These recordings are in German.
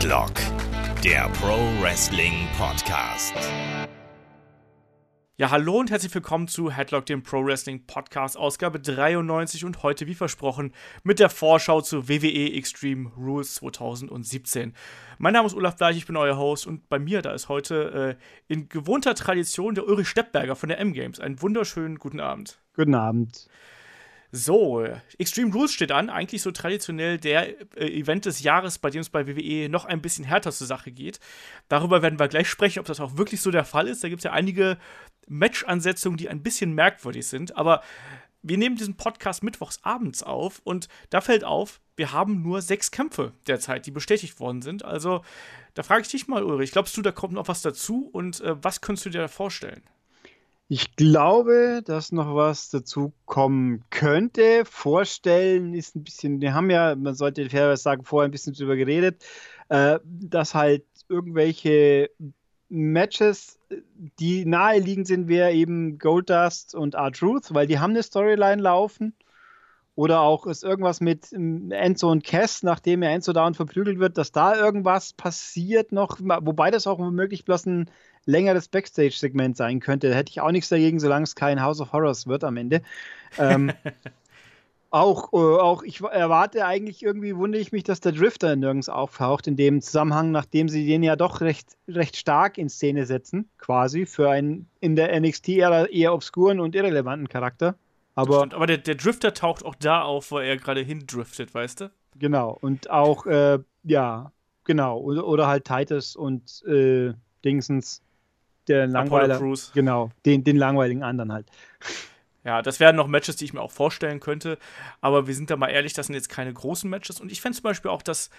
Headlock, der Pro Wrestling Podcast. Ja, hallo und herzlich willkommen zu Headlock, dem Pro Wrestling Podcast, Ausgabe 93 und heute, wie versprochen, mit der Vorschau zu WWE Extreme Rules 2017. Mein Name ist Olaf Bleich, ich bin euer Host und bei mir, da ist heute äh, in gewohnter Tradition der Ulrich Steppberger von der M-Games. Einen wunderschönen guten Abend. Guten Abend. So, Extreme Rules steht an, eigentlich so traditionell der äh, Event des Jahres, bei dem es bei WWE noch ein bisschen härter zur Sache geht. Darüber werden wir gleich sprechen, ob das auch wirklich so der Fall ist. Da gibt es ja einige Match-Ansetzungen, die ein bisschen merkwürdig sind, aber wir nehmen diesen Podcast mittwochs abends auf und da fällt auf, wir haben nur sechs Kämpfe derzeit, die bestätigt worden sind. Also, da frage ich dich mal, Ulrich, glaubst du, da kommt noch was dazu und äh, was könntest du dir da vorstellen? Ich glaube, dass noch was dazu kommen könnte. Vorstellen ist ein bisschen, wir haben ja, man sollte fairerweise sagen, vorher ein bisschen drüber geredet, äh, dass halt irgendwelche Matches, die naheliegend sind, wäre eben Goldust und R-Truth, weil die haben eine Storyline laufen. Oder auch ist irgendwas mit ähm, Enzo und Cass, nachdem er Enzo dauernd verprügelt wird, dass da irgendwas passiert noch, wobei das auch womöglich bloß ein längeres Backstage-Segment sein könnte. Da hätte ich auch nichts dagegen, solange es kein House of Horrors wird am Ende. Ähm, auch, äh, auch ich erwarte eigentlich irgendwie, wundere ich mich, dass der Drifter nirgends auftaucht in dem Zusammenhang, nachdem sie den ja doch recht, recht stark in Szene setzen, quasi, für einen in der NXT-Ära eher obskuren und irrelevanten Charakter. Aber, aber der, der Drifter taucht auch da auf, wo er gerade hindriftet, weißt du? Genau, und auch, äh, ja, genau, oder, oder halt Titus und äh, Dingsens der Langweiler. Genau, den, den langweiligen anderen halt. Ja, das wären noch Matches, die ich mir auch vorstellen könnte. Aber wir sind da mal ehrlich, das sind jetzt keine großen Matches. Und ich fände zum Beispiel auch, dass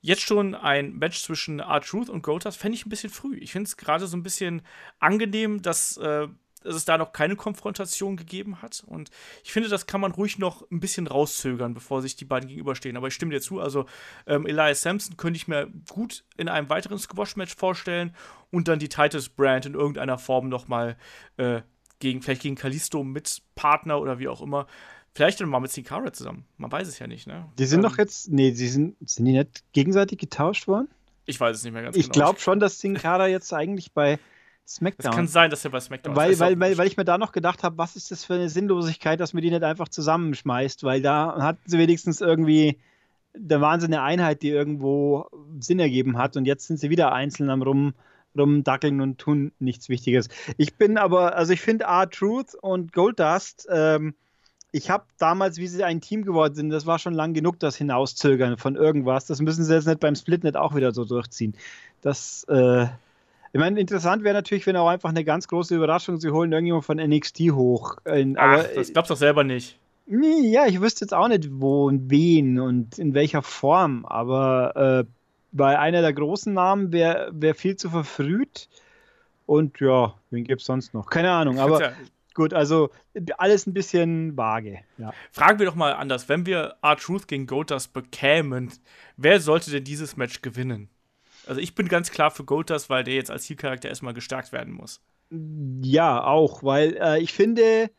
jetzt schon ein Match zwischen R-Truth und Goldust fände ich ein bisschen früh. Ich finde es gerade so ein bisschen angenehm, dass äh, dass es da noch keine Konfrontation gegeben hat. Und ich finde, das kann man ruhig noch ein bisschen rauszögern, bevor sich die beiden gegenüberstehen. Aber ich stimme dir zu, also ähm, Elias Sampson könnte ich mir gut in einem weiteren Squash-Match vorstellen und dann die Titus Brand in irgendeiner Form nochmal äh, gegen, vielleicht gegen Kalisto mit Partner oder wie auch immer. Vielleicht dann mal mit Sin Cara zusammen. Man weiß es ja nicht, ne? Die sind ähm, doch jetzt, nee, sie sind, sind die nicht gegenseitig getauscht worden? Ich weiß es nicht mehr ganz ich genau. Ich glaube schon, dass Sin Cara jetzt eigentlich bei SmackDown. Es kann sein, dass er bei SmackDown weil, ist. Weil, weil, weil ich mir da noch gedacht habe, was ist das für eine Sinnlosigkeit, dass man die nicht einfach zusammenschmeißt, weil da hatten sie wenigstens irgendwie, da waren sie eine Einheit, die irgendwo Sinn ergeben hat und jetzt sind sie wieder einzeln am rum rumdackeln und tun nichts Wichtiges. Ich bin aber, also ich finde R-Truth und Goldust, ähm, ich habe damals, wie sie ein Team geworden sind, das war schon lang genug, das Hinauszögern von irgendwas. Das müssen sie jetzt nicht beim Split nicht auch wieder so durchziehen. Das, äh, ich meine, interessant wäre natürlich, wenn auch einfach eine ganz große Überraschung, sie holen irgendjemand von NXT hoch. Ach, aber, das glaubst du doch selber nicht. Ja, ich wüsste jetzt auch nicht, wo und wen und in welcher Form, aber äh, bei einer der großen Namen wäre wär viel zu verfrüht. Und ja, wen gibt es sonst noch? Keine Ahnung, aber ja gut, also alles ein bisschen vage. Ja. Fragen wir doch mal anders, wenn wir R-Truth gegen Goldust bekämen, wer sollte denn dieses Match gewinnen? Also ich bin ganz klar für Goldust, weil der jetzt als Zielcharakter erstmal gestärkt werden muss. Ja, auch, weil äh, ich finde,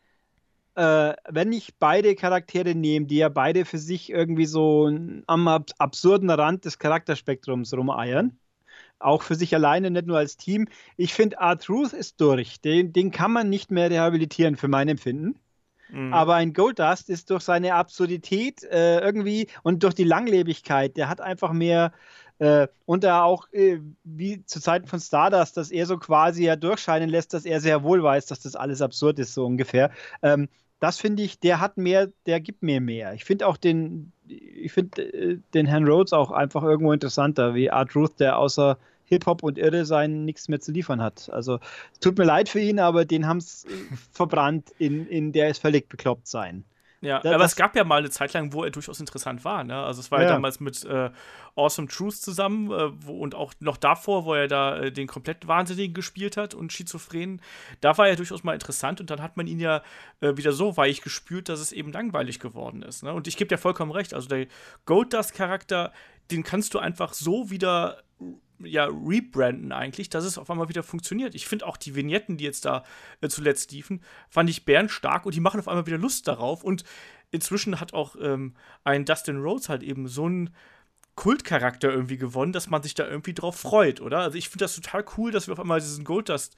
äh, wenn ich beide Charaktere nehme, die ja beide für sich irgendwie so am ab absurden Rand des Charakterspektrums rumeiern, auch für sich alleine, nicht nur als Team, ich finde, R-Truth ist durch. Den, den kann man nicht mehr rehabilitieren, für mein Empfinden. Mhm. Aber ein Goldust ist durch seine Absurdität äh, irgendwie und durch die Langlebigkeit, der hat einfach mehr äh, und da auch, äh, wie zu Zeiten von Stardust, dass er so quasi ja durchscheinen lässt, dass er sehr wohl weiß, dass das alles absurd ist, so ungefähr. Ähm, das finde ich, der hat mehr, der gibt mir mehr. Ich finde auch den, ich finde äh, den Herrn Rhodes auch einfach irgendwo interessanter, wie Art Ruth, der außer Hip-Hop und Irre sein nichts mehr zu liefern hat. Also tut mir leid für ihn, aber den haben es verbrannt, in, in der es völlig bekloppt sein. Ja, das, aber es gab ja mal eine Zeit lang, wo er durchaus interessant war. Ne? Also es war ja, ja damals mit äh, Awesome Truth zusammen äh, wo, und auch noch davor, wo er da äh, den komplett Wahnsinnigen gespielt hat und Schizophren. Da war er durchaus mal interessant und dann hat man ihn ja äh, wieder so weich gespürt, dass es eben langweilig geworden ist. Ne? Und ich gebe dir vollkommen recht. Also der Goldust-Charakter, den kannst du einfach so wieder ja, rebranden eigentlich, dass es auf einmal wieder funktioniert. Ich finde auch die Vignetten, die jetzt da äh, zuletzt liefen, fand ich bärenstark und die machen auf einmal wieder Lust darauf. Und inzwischen hat auch ähm, ein Dustin Rhodes halt eben so ein Kultcharakter irgendwie gewonnen, dass man sich da irgendwie drauf freut, oder? Also ich finde das total cool, dass wir auf einmal diesen Goldust,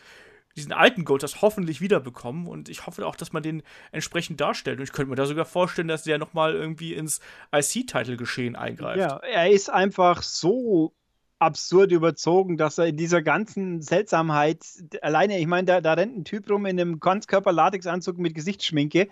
diesen alten Goldust hoffentlich wiederbekommen und ich hoffe auch, dass man den entsprechend darstellt und ich könnte mir da sogar vorstellen, dass der nochmal irgendwie ins IC-Title-Geschehen eingreift. Ja, er ist einfach so absurd überzogen, dass er in dieser ganzen Seltsamheit alleine, ich meine, da, da rennt ein Typ rum in einem Ganzkörper-Latexanzug mit Gesichtsschminke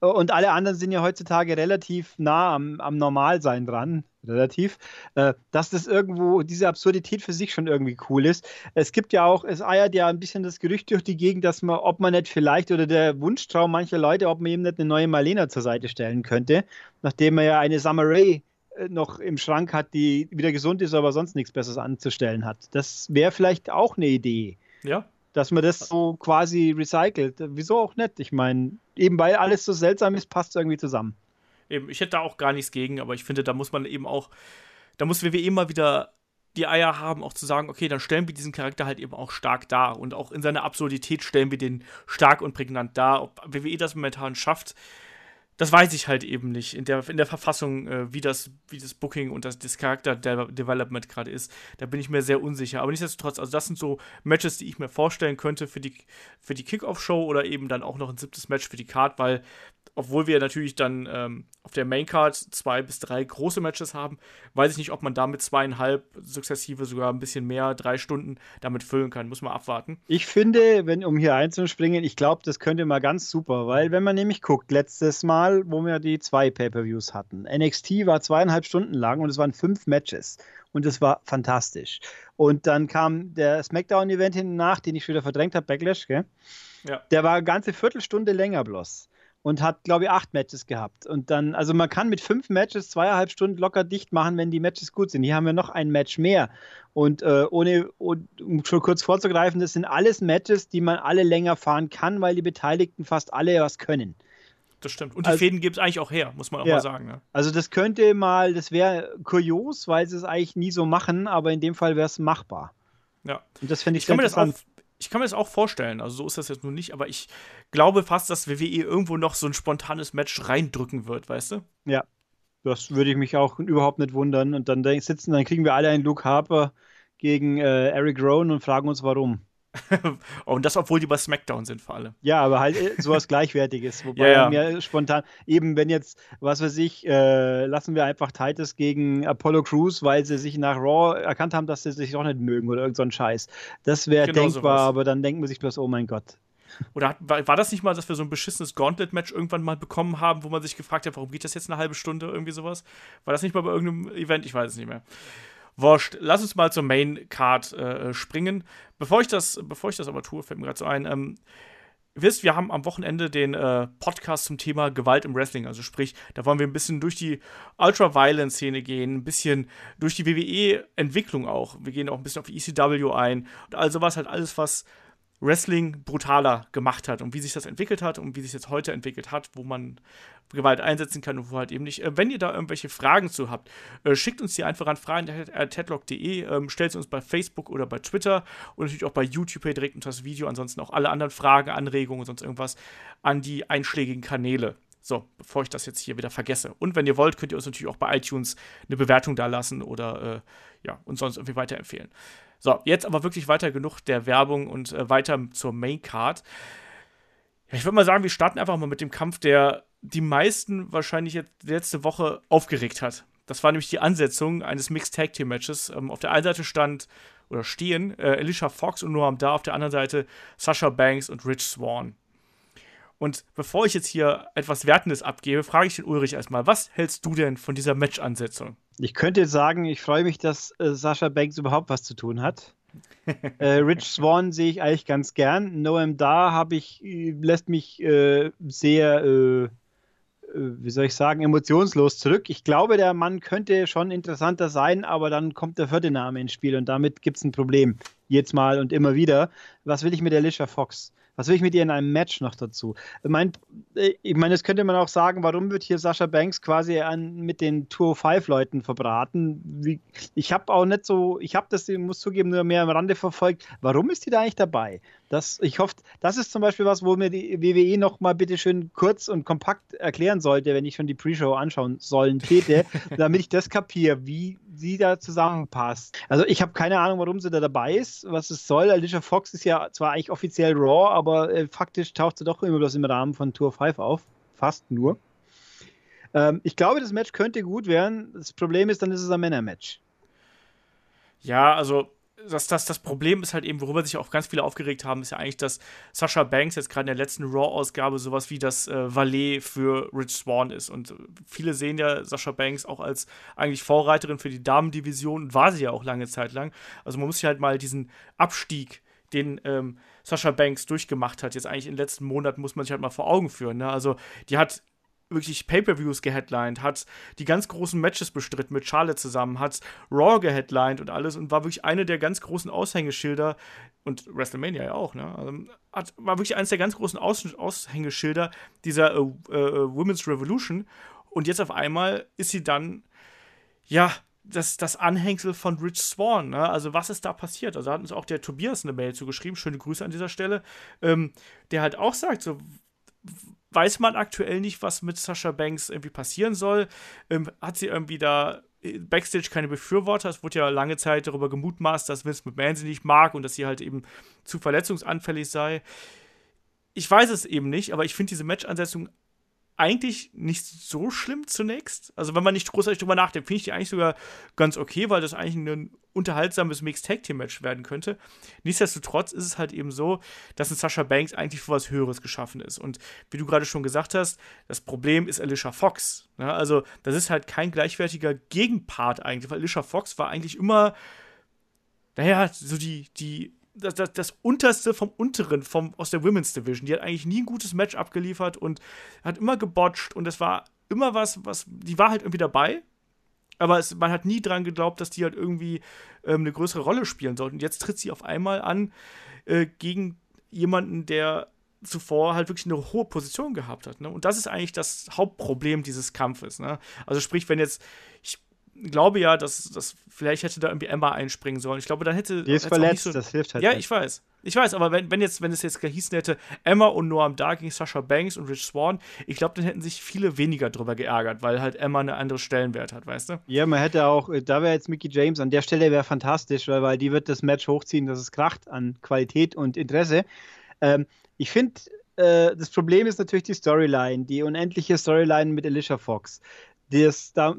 und alle anderen sind ja heutzutage relativ nah am, am Normalsein dran, relativ, äh, dass das irgendwo, diese Absurdität für sich schon irgendwie cool ist. Es gibt ja auch, es eiert ja ein bisschen das Gerücht durch die Gegend, dass man, ob man nicht vielleicht oder der Wunschtraum mancher Leute, ob man eben nicht eine neue Marlena zur Seite stellen könnte, nachdem man ja eine Summer äh, noch im Schrank hat, die wieder gesund ist, aber sonst nichts Besseres anzustellen hat. Das wäre vielleicht auch eine Idee. Ja, dass man das so quasi recycelt. Wieso auch nicht? Ich meine, eben weil alles so seltsam ist, passt es irgendwie zusammen. Eben, ich hätte da auch gar nichts gegen, aber ich finde, da muss man eben auch, da muss WWE mal wieder die Eier haben, auch zu sagen, okay, dann stellen wir diesen Charakter halt eben auch stark dar und auch in seiner Absurdität stellen wir den stark und prägnant dar. Ob WWE das momentan schafft, das weiß ich halt eben nicht in der, in der Verfassung, äh, wie, das, wie das Booking und das, das Charakter-Development gerade ist. Da bin ich mir sehr unsicher. Aber nichtsdestotrotz, also das sind so Matches, die ich mir vorstellen könnte für die, für die Kickoff-Show oder eben dann auch noch ein siebtes Match für die Card, weil obwohl wir natürlich dann ähm, auf der Maincard zwei bis drei große Matches haben, weiß ich nicht, ob man damit zweieinhalb sukzessive sogar ein bisschen mehr, drei Stunden damit füllen kann. Muss man abwarten. Ich finde, wenn, um hier einzuspringen, ich glaube, das könnte mal ganz super, weil wenn man nämlich guckt, letztes Mal, wo wir die zwei Pay-Per-Views hatten, NXT war zweieinhalb Stunden lang und es waren fünf Matches und es war fantastisch. Und dann kam der SmackDown-Event hinten nach, den ich wieder verdrängt habe, Backlash, gell? Ja. Der war eine ganze Viertelstunde länger bloß und hat, glaube ich, acht Matches gehabt. Und dann, also man kann mit fünf Matches zweieinhalb Stunden locker dicht machen, wenn die Matches gut sind. Hier haben wir noch ein Match mehr. Und äh, ohne, um schon kurz vorzugreifen, das sind alles Matches, die man alle länger fahren kann, weil die Beteiligten fast alle was können. Das stimmt. Und die also, Fäden gibt es eigentlich auch her, muss man auch ja. mal sagen. Ne? Also das könnte mal, das wäre kurios, weil sie es eigentlich nie so machen, aber in dem Fall wäre es machbar. Ja. Und das finde ich, ich kann mir das auch ich kann mir das auch vorstellen, also so ist das jetzt nun nicht, aber ich glaube fast, dass WWE irgendwo noch so ein spontanes Match reindrücken wird, weißt du? Ja, das würde ich mich auch überhaupt nicht wundern. Und dann sitzen, dann kriegen wir alle einen Luke Harper gegen äh, Eric Rowan und fragen uns, warum. und das, obwohl die bei SmackDown sind, vor allem. Ja, aber halt äh, sowas Gleichwertiges. Wobei ja, ja. mir spontan, eben wenn jetzt, was weiß ich, äh, lassen wir einfach Titus gegen Apollo Crews, weil sie sich nach Raw erkannt haben, dass sie sich auch nicht mögen oder irgend so ein Scheiß. Das wäre genau denkbar, sowas. aber dann denkt man sich bloß, oh mein Gott. Oder hat, war, war, das nicht mal, dass wir so ein beschissenes Gauntlet-Match irgendwann mal bekommen haben, wo man sich gefragt hat, warum geht das jetzt eine halbe Stunde, irgendwie sowas? War das nicht mal bei irgendeinem Event? Ich weiß es nicht mehr. Wurscht. Lass uns mal zur Main Card äh, springen. Bevor ich das, bevor ich das aber tue, fällt mir gerade so ein. Ähm, wisst, wir haben am Wochenende den äh, Podcast zum Thema Gewalt im Wrestling. Also sprich, da wollen wir ein bisschen durch die Ultra-Violence-Szene gehen, ein bisschen durch die WWE-Entwicklung auch. Wir gehen auch ein bisschen auf ECW ein und all sowas halt alles, was Wrestling brutaler gemacht hat und wie sich das entwickelt hat und wie sich jetzt heute entwickelt hat, wo man Gewalt einsetzen kann und wo halt eben nicht. Äh, wenn ihr da irgendwelche Fragen zu habt, äh, schickt uns die einfach an fragen.tedlock.de, ähm, stellt sie uns bei Facebook oder bei Twitter und natürlich auch bei YouTube direkt unter das Video. Ansonsten auch alle anderen Fragen, Anregungen und sonst irgendwas an die einschlägigen Kanäle. So, bevor ich das jetzt hier wieder vergesse. Und wenn ihr wollt, könnt ihr uns natürlich auch bei iTunes eine Bewertung da lassen oder äh, ja, uns sonst irgendwie weiterempfehlen. So, jetzt aber wirklich weiter genug der Werbung und äh, weiter zur Main Card. Ich würde mal sagen, wir starten einfach mal mit dem Kampf, der die meisten wahrscheinlich jetzt letzte Woche aufgeregt hat. Das war nämlich die Ansetzung eines Mixed Tag Team Matches. Ähm, auf der einen Seite stand oder stehen äh, Alicia Fox und Noam Da, auf der anderen Seite Sasha Banks und Rich Swan. Und bevor ich jetzt hier etwas Wertendes abgebe, frage ich den Ulrich erstmal, was hältst du denn von dieser Match-Ansetzung? Ich könnte sagen, ich freue mich, dass äh, Sascha Banks überhaupt was zu tun hat. äh, Rich Swan sehe ich eigentlich ganz gern. Noam Da habe ich, äh, lässt mich äh, sehr, äh, äh, wie soll ich sagen, emotionslos zurück. Ich glaube, der Mann könnte schon interessanter sein, aber dann kommt der vierte Name ins Spiel und damit gibt es ein Problem. Jetzt mal und immer wieder. Was will ich mit Alicia Fox? Was will ich mit ihr in einem Match noch dazu? Ich meine, ich mein, das könnte man auch sagen, warum wird hier Sascha Banks quasi an, mit den Tour 5 Leuten verbraten? Wie, ich habe auch nicht so, ich habe das, ich muss zugeben, nur mehr am Rande verfolgt. Warum ist die da eigentlich dabei? Das, ich hoffe, das ist zum Beispiel was, wo mir die WWE noch mal bitte schön kurz und kompakt erklären sollte, wenn ich schon die Pre-Show anschauen sollen täte, damit ich das kapiere, wie sie da zusammenpasst. Also ich habe keine Ahnung, warum sie da dabei ist, was es soll. Alicia Fox ist ja zwar eigentlich offiziell Raw, aber äh, faktisch taucht sie doch immer bloß im Rahmen von Tour 5 auf. Fast nur. Ähm, ich glaube, das Match könnte gut werden. Das Problem ist, dann ist es ein Männermatch. Ja, also das, das, das Problem ist halt eben, worüber sich auch ganz viele aufgeregt haben, ist ja eigentlich, dass Sascha Banks jetzt gerade in der letzten Raw-Ausgabe sowas wie das äh, Valet für Rich Swan ist. Und viele sehen ja Sascha Banks auch als eigentlich Vorreiterin für die Damendivision und war sie ja auch lange Zeit lang. Also man muss sich halt mal diesen Abstieg, den ähm, Sascha Banks durchgemacht hat, jetzt eigentlich in den letzten Monaten, muss man sich halt mal vor Augen führen. Ne? Also die hat wirklich Pay-per-Views geheadlined, hat die ganz großen Matches bestritten mit Charlotte zusammen, hat Raw geheadlined und alles und war wirklich eine der ganz großen Aushängeschilder und WrestleMania ja auch, ne? Also, hat, war wirklich eines der ganz großen Aus Aushängeschilder dieser äh, äh, Women's Revolution und jetzt auf einmal ist sie dann ja das, das Anhängsel von Rich Swan. Ne? Also, was ist da passiert? Also, hat uns auch der Tobias eine Mail zugeschrieben. Schöne Grüße an dieser Stelle. Ähm, der halt auch sagt, so, weiß man aktuell nicht, was mit Sascha Banks irgendwie passieren soll. Ähm, hat sie irgendwie da äh, Backstage keine Befürworter. Es wurde ja lange Zeit darüber gemutmaßt, dass Vince McMahon sie nicht mag und dass sie halt eben zu verletzungsanfällig sei. Ich weiß es eben nicht, aber ich finde diese Match-Ansetzung eigentlich nicht so schlimm zunächst. Also, wenn man nicht großartig drüber nachdenkt, finde ich die eigentlich sogar ganz okay, weil das eigentlich ein unterhaltsames Mixed Tag Team Match werden könnte. Nichtsdestotrotz ist es halt eben so, dass ein Sasha Banks eigentlich für was Höheres geschaffen ist. Und wie du gerade schon gesagt hast, das Problem ist Alicia Fox. Ne? Also, das ist halt kein gleichwertiger Gegenpart eigentlich, weil Alicia Fox war eigentlich immer, naja, so die, die das, das, das unterste vom unteren vom, aus der Women's Division. Die hat eigentlich nie ein gutes Match abgeliefert und hat immer gebotcht und es war immer was, was, die war halt irgendwie dabei, aber es, man hat nie dran geglaubt, dass die halt irgendwie ähm, eine größere Rolle spielen sollten. Und jetzt tritt sie auf einmal an äh, gegen jemanden, der zuvor halt wirklich eine hohe Position gehabt hat. Ne? Und das ist eigentlich das Hauptproblem dieses Kampfes. Ne? Also sprich, wenn jetzt, ich glaube ja, dass, dass vielleicht hätte da irgendwie Emma einspringen sollen. Ich glaube, dann hätte. Die ist verletzt, so, das hilft halt. Ja, nicht. ich weiß. Ich weiß, aber wenn, wenn, jetzt, wenn es jetzt gehießen hätte, Emma und Noam Dar gegen Sasha Banks und Rich Swan, ich glaube, dann hätten sich viele weniger drüber geärgert, weil halt Emma eine andere Stellenwert hat, weißt du? Ja, man hätte auch, da wäre jetzt Mickey James an der Stelle wäre fantastisch, weil, weil die wird das Match hochziehen, dass es kracht an Qualität und Interesse. Ähm, ich finde, äh, das Problem ist natürlich die Storyline, die unendliche Storyline mit Alicia Fox das, da,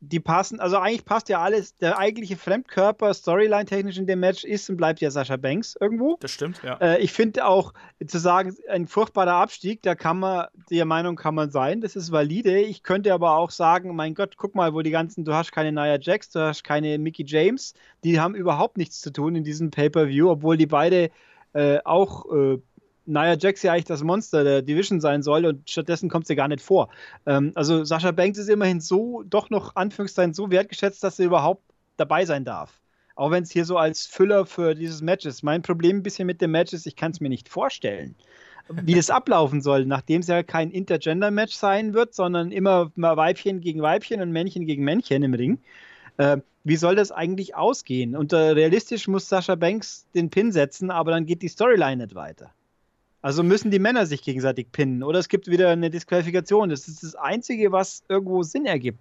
die passen, also eigentlich passt ja alles, der eigentliche Fremdkörper Storyline-technisch in dem Match ist und bleibt ja Sascha Banks irgendwo. Das stimmt, ja. Äh, ich finde auch, zu sagen, ein furchtbarer Abstieg, da kann man, der Meinung kann man sein, das ist valide. Ich könnte aber auch sagen, mein Gott, guck mal, wo die ganzen, du hast keine Nia Jax, du hast keine Mickey James, die haben überhaupt nichts zu tun in diesem Pay-Per-View, obwohl die beide äh, auch äh, Nia Jax ja eigentlich das Monster der Division sein soll und stattdessen kommt sie gar nicht vor. Ähm, also Sascha Banks ist immerhin so, doch noch Anführungszeichen so wertgeschätzt, dass sie überhaupt dabei sein darf. Auch wenn es hier so als Füller für dieses Match ist. Mein Problem ein bisschen mit dem Match ist, ich kann es mir nicht vorstellen, wie das ablaufen soll, nachdem es ja kein Intergender-Match sein wird, sondern immer mal Weibchen gegen Weibchen und Männchen gegen Männchen im Ring. Äh, wie soll das eigentlich ausgehen? Und äh, realistisch muss Sascha Banks den Pin setzen, aber dann geht die Storyline nicht weiter. Also müssen die Männer sich gegenseitig pinnen oder es gibt wieder eine Disqualifikation. Das ist das Einzige, was irgendwo Sinn ergibt.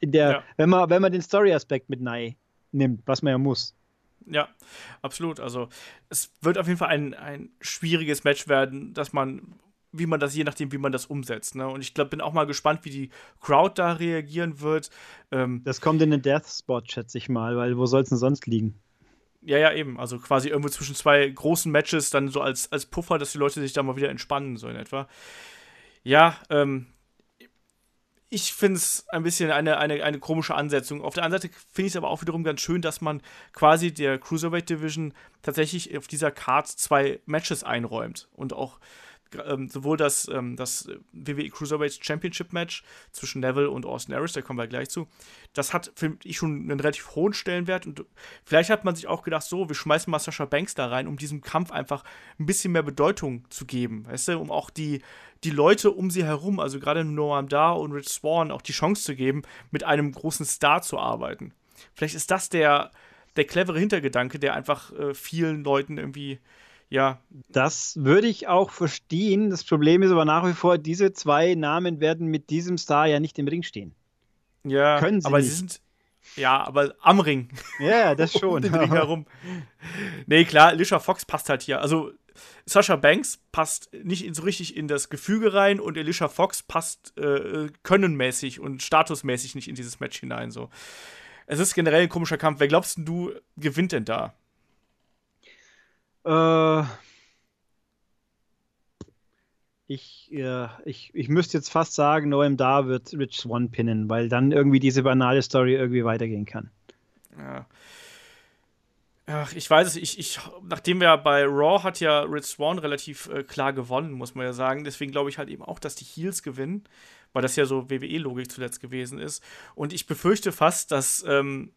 In der, ja. wenn, man, wenn man den Story-Aspekt mit Nei nimmt, was man ja muss. Ja, absolut. Also es wird auf jeden Fall ein, ein schwieriges Match werden, dass man, wie man das, je nachdem, wie man das umsetzt. Ne? Und ich glaube, bin auch mal gespannt, wie die Crowd da reagieren wird. Ähm, das kommt in den Death Spot, schätze ich mal, weil wo soll es denn sonst liegen? Ja, ja, eben. Also quasi irgendwo zwischen zwei großen Matches dann so als, als Puffer, dass die Leute sich da mal wieder entspannen, so in etwa. Ja, ähm, ich finde es ein bisschen eine, eine, eine komische Ansetzung. Auf der anderen Seite finde ich es aber auch wiederum ganz schön, dass man quasi der Cruiserweight Division tatsächlich auf dieser Card zwei Matches einräumt und auch ähm, sowohl das, ähm, das WWE Cruiserweight Championship Match zwischen Neville und Austin Harris, da kommen wir gleich zu, das hat, finde ich, schon einen relativ hohen Stellenwert und vielleicht hat man sich auch gedacht, so, wir schmeißen mal Sasha Banks da rein, um diesem Kampf einfach ein bisschen mehr Bedeutung zu geben, weißt du, um auch die, die Leute um sie herum, also gerade Noam Dar und Rich Swan, auch die Chance zu geben, mit einem großen Star zu arbeiten. Vielleicht ist das der, der clevere Hintergedanke, der einfach äh, vielen Leuten irgendwie ja. Das würde ich auch verstehen. Das Problem ist aber nach wie vor, diese zwei Namen werden mit diesem Star ja nicht im Ring stehen. Ja, Können sie aber nicht. sie sind Ja, aber am Ring. Ja, das schon. um den Ring herum. Nee, klar, Alicia Fox passt halt hier. Also Sasha Banks passt nicht so richtig in das Gefüge rein und Alicia Fox passt äh, könnenmäßig und statusmäßig nicht in dieses Match hinein. So. Es ist generell ein komischer Kampf. Wer glaubst du gewinnt denn da? Äh, ich, äh, ich, ich müsste jetzt fast sagen, Noam Da wird Rich Swan pinnen, weil dann irgendwie diese banale Story irgendwie weitergehen kann. Ja. Ach, ich weiß es, ich, ich, nachdem wir bei Raw hat ja Rich Swan relativ äh, klar gewonnen, muss man ja sagen. Deswegen glaube ich halt eben auch, dass die Heels gewinnen, weil das ja so WWE-Logik zuletzt gewesen ist. Und ich befürchte fast, dass, ähm,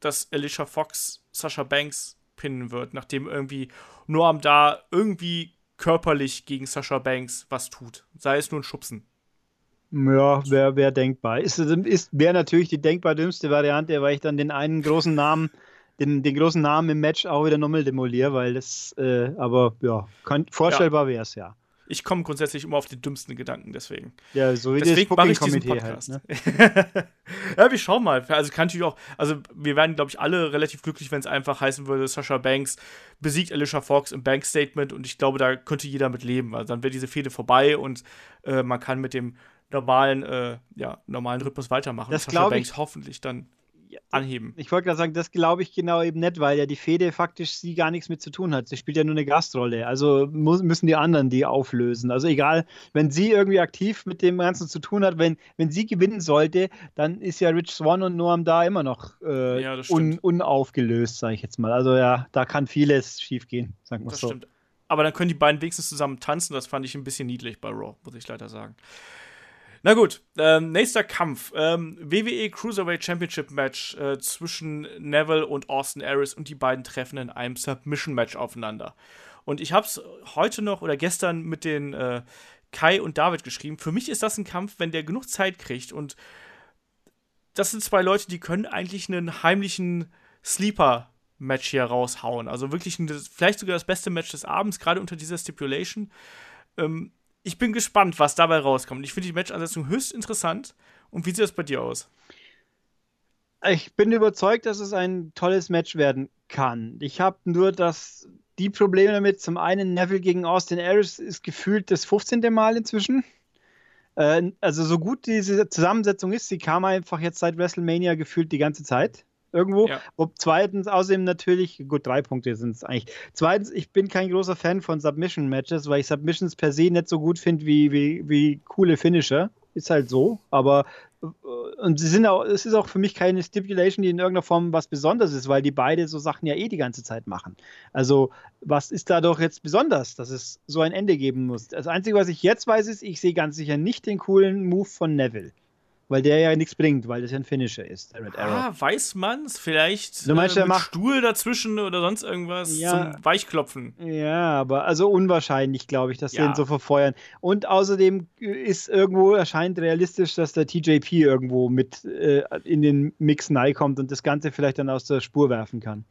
dass Alicia Fox Sasha Banks pinnen wird, nachdem irgendwie Noam da irgendwie körperlich gegen Sasha Banks was tut. Sei es nur ein Schubsen. Ja, wäre wär denkbar. Ist, ist, wäre natürlich die denkbar dümmste Variante, weil ich dann den einen großen Namen, den, den großen Namen im Match auch wieder nochmal demoliere, weil das, äh, aber ja, kann, vorstellbar wäre es ja. Ich komme grundsätzlich immer auf den dümmsten Gedanken, deswegen. Ja, so wie deswegen mache ich diesen Booking-Komitee Podcast. Halt, ne? ja, wir schauen mal. Also kann natürlich auch, also wir werden, glaube ich, alle relativ glücklich, wenn es einfach heißen würde, Sasha Banks besiegt Alicia Fox im Bank Statement und ich glaube, da könnte jeder mit leben. Also dann wäre diese Fehde vorbei und äh, man kann mit dem normalen, äh, ja, normalen Rhythmus weitermachen. Das und Sasha glaub Banks ich- hoffentlich dann anheben. Ich wollte gerade sagen, das glaube ich genau eben nicht, weil ja die Fehde faktisch sie gar nichts mit zu tun hat. Sie spielt ja nur eine Gastrolle. Also muss, müssen die anderen die auflösen. Also egal, wenn sie irgendwie aktiv mit dem Ganzen zu tun hat, wenn, wenn sie gewinnen sollte, dann ist ja Rich Swan und Noam da immer noch äh, Ja, un, unaufgelöst, sage ich jetzt mal. Also ja, da kann vieles schiefgehen, sagen wir Das so. stimmt. Aber dann können die beiden wenigstens zusammen tanzen. Das fand ich ein bisschen niedlich bei Raw, muss ich leider sagen. Na gut, ähm, nächster Kampf. Ähm, WWE Cruiserweight Championship Match äh, zwischen Neville und Austin Aries und die beiden treffen in einem Submission Match aufeinander. Und ich habe es heute noch oder gestern mit den äh, Kai und David geschrieben. Für mich ist das ein Kampf, wenn der genug Zeit kriegt und das sind zwei Leute, die können eigentlich einen heimlichen Sleeper-Match hier raushauen. Also wirklich ein, vielleicht sogar das beste Match des Abends, gerade unter dieser Stipulation. Ähm, ich bin gespannt, was dabei rauskommt. Ich finde die Matchansetzung höchst interessant. Und wie sieht das bei dir aus? Ich bin überzeugt, dass es ein tolles Match werden kann. Ich habe nur das, die Probleme damit. Zum einen, Neville gegen Austin Aries ist gefühlt das 15. Mal inzwischen. Äh, also, so gut diese Zusammensetzung ist, sie kam einfach jetzt seit WrestleMania gefühlt die ganze Zeit. Irgendwo. Ja. Ob zweitens, außerdem natürlich, gut, drei Punkte sind es eigentlich. Zweitens, ich bin kein großer Fan von Submission-Matches, weil ich Submissions per se nicht so gut finde wie, wie, wie coole Finisher. Ist halt so. Aber äh, und sie sind auch, es ist auch für mich keine Stipulation, die in irgendeiner Form was Besonderes ist, weil die beide so Sachen ja eh die ganze Zeit machen. Also, was ist da doch jetzt besonders, dass es so ein Ende geben muss? Das Einzige, was ich jetzt weiß, ist, ich sehe ganz sicher nicht den coolen Move von Neville. Weil der ja nichts bringt, weil das ja ein Finisher ist, der Red Arrow. Ah, weiß man's? Vielleicht Du meinst, äh, mit macht- Stuhl dazwischen oder sonst irgendwas Ja. zum Weichklopfen. Ja, aber also unwahrscheinlich, glaube ich, dass sie Ja. ihn so verfeuern. Und außerdem ist irgendwo, erscheint realistisch, dass der TJP irgendwo mit äh, in den Mix kommt und das Ganze vielleicht dann aus der Spur werfen kann.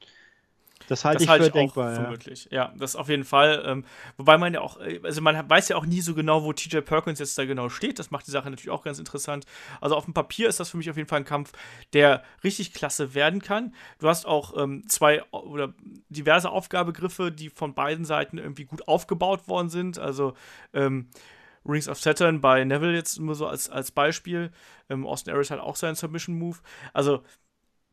Das halte das ich halte für denkbar. auch für Ja. Ja, das auf jeden Fall. Ähm, wobei man ja auch, äh, also man weiß ja auch nie so genau, wo TJ Perkins jetzt da genau steht. Das macht die Sache natürlich auch ganz interessant. Also auf dem Papier ist das für mich auf jeden Fall ein Kampf, der richtig klasse werden kann. Du hast auch ähm, zwei oder diverse Aufgabegriffe, die von beiden Seiten irgendwie gut aufgebaut worden sind. Also ähm, Rings of Saturn bei Neville jetzt nur so als, als Beispiel. Ähm, Austin Aries hat auch seinen Submission-Move. Also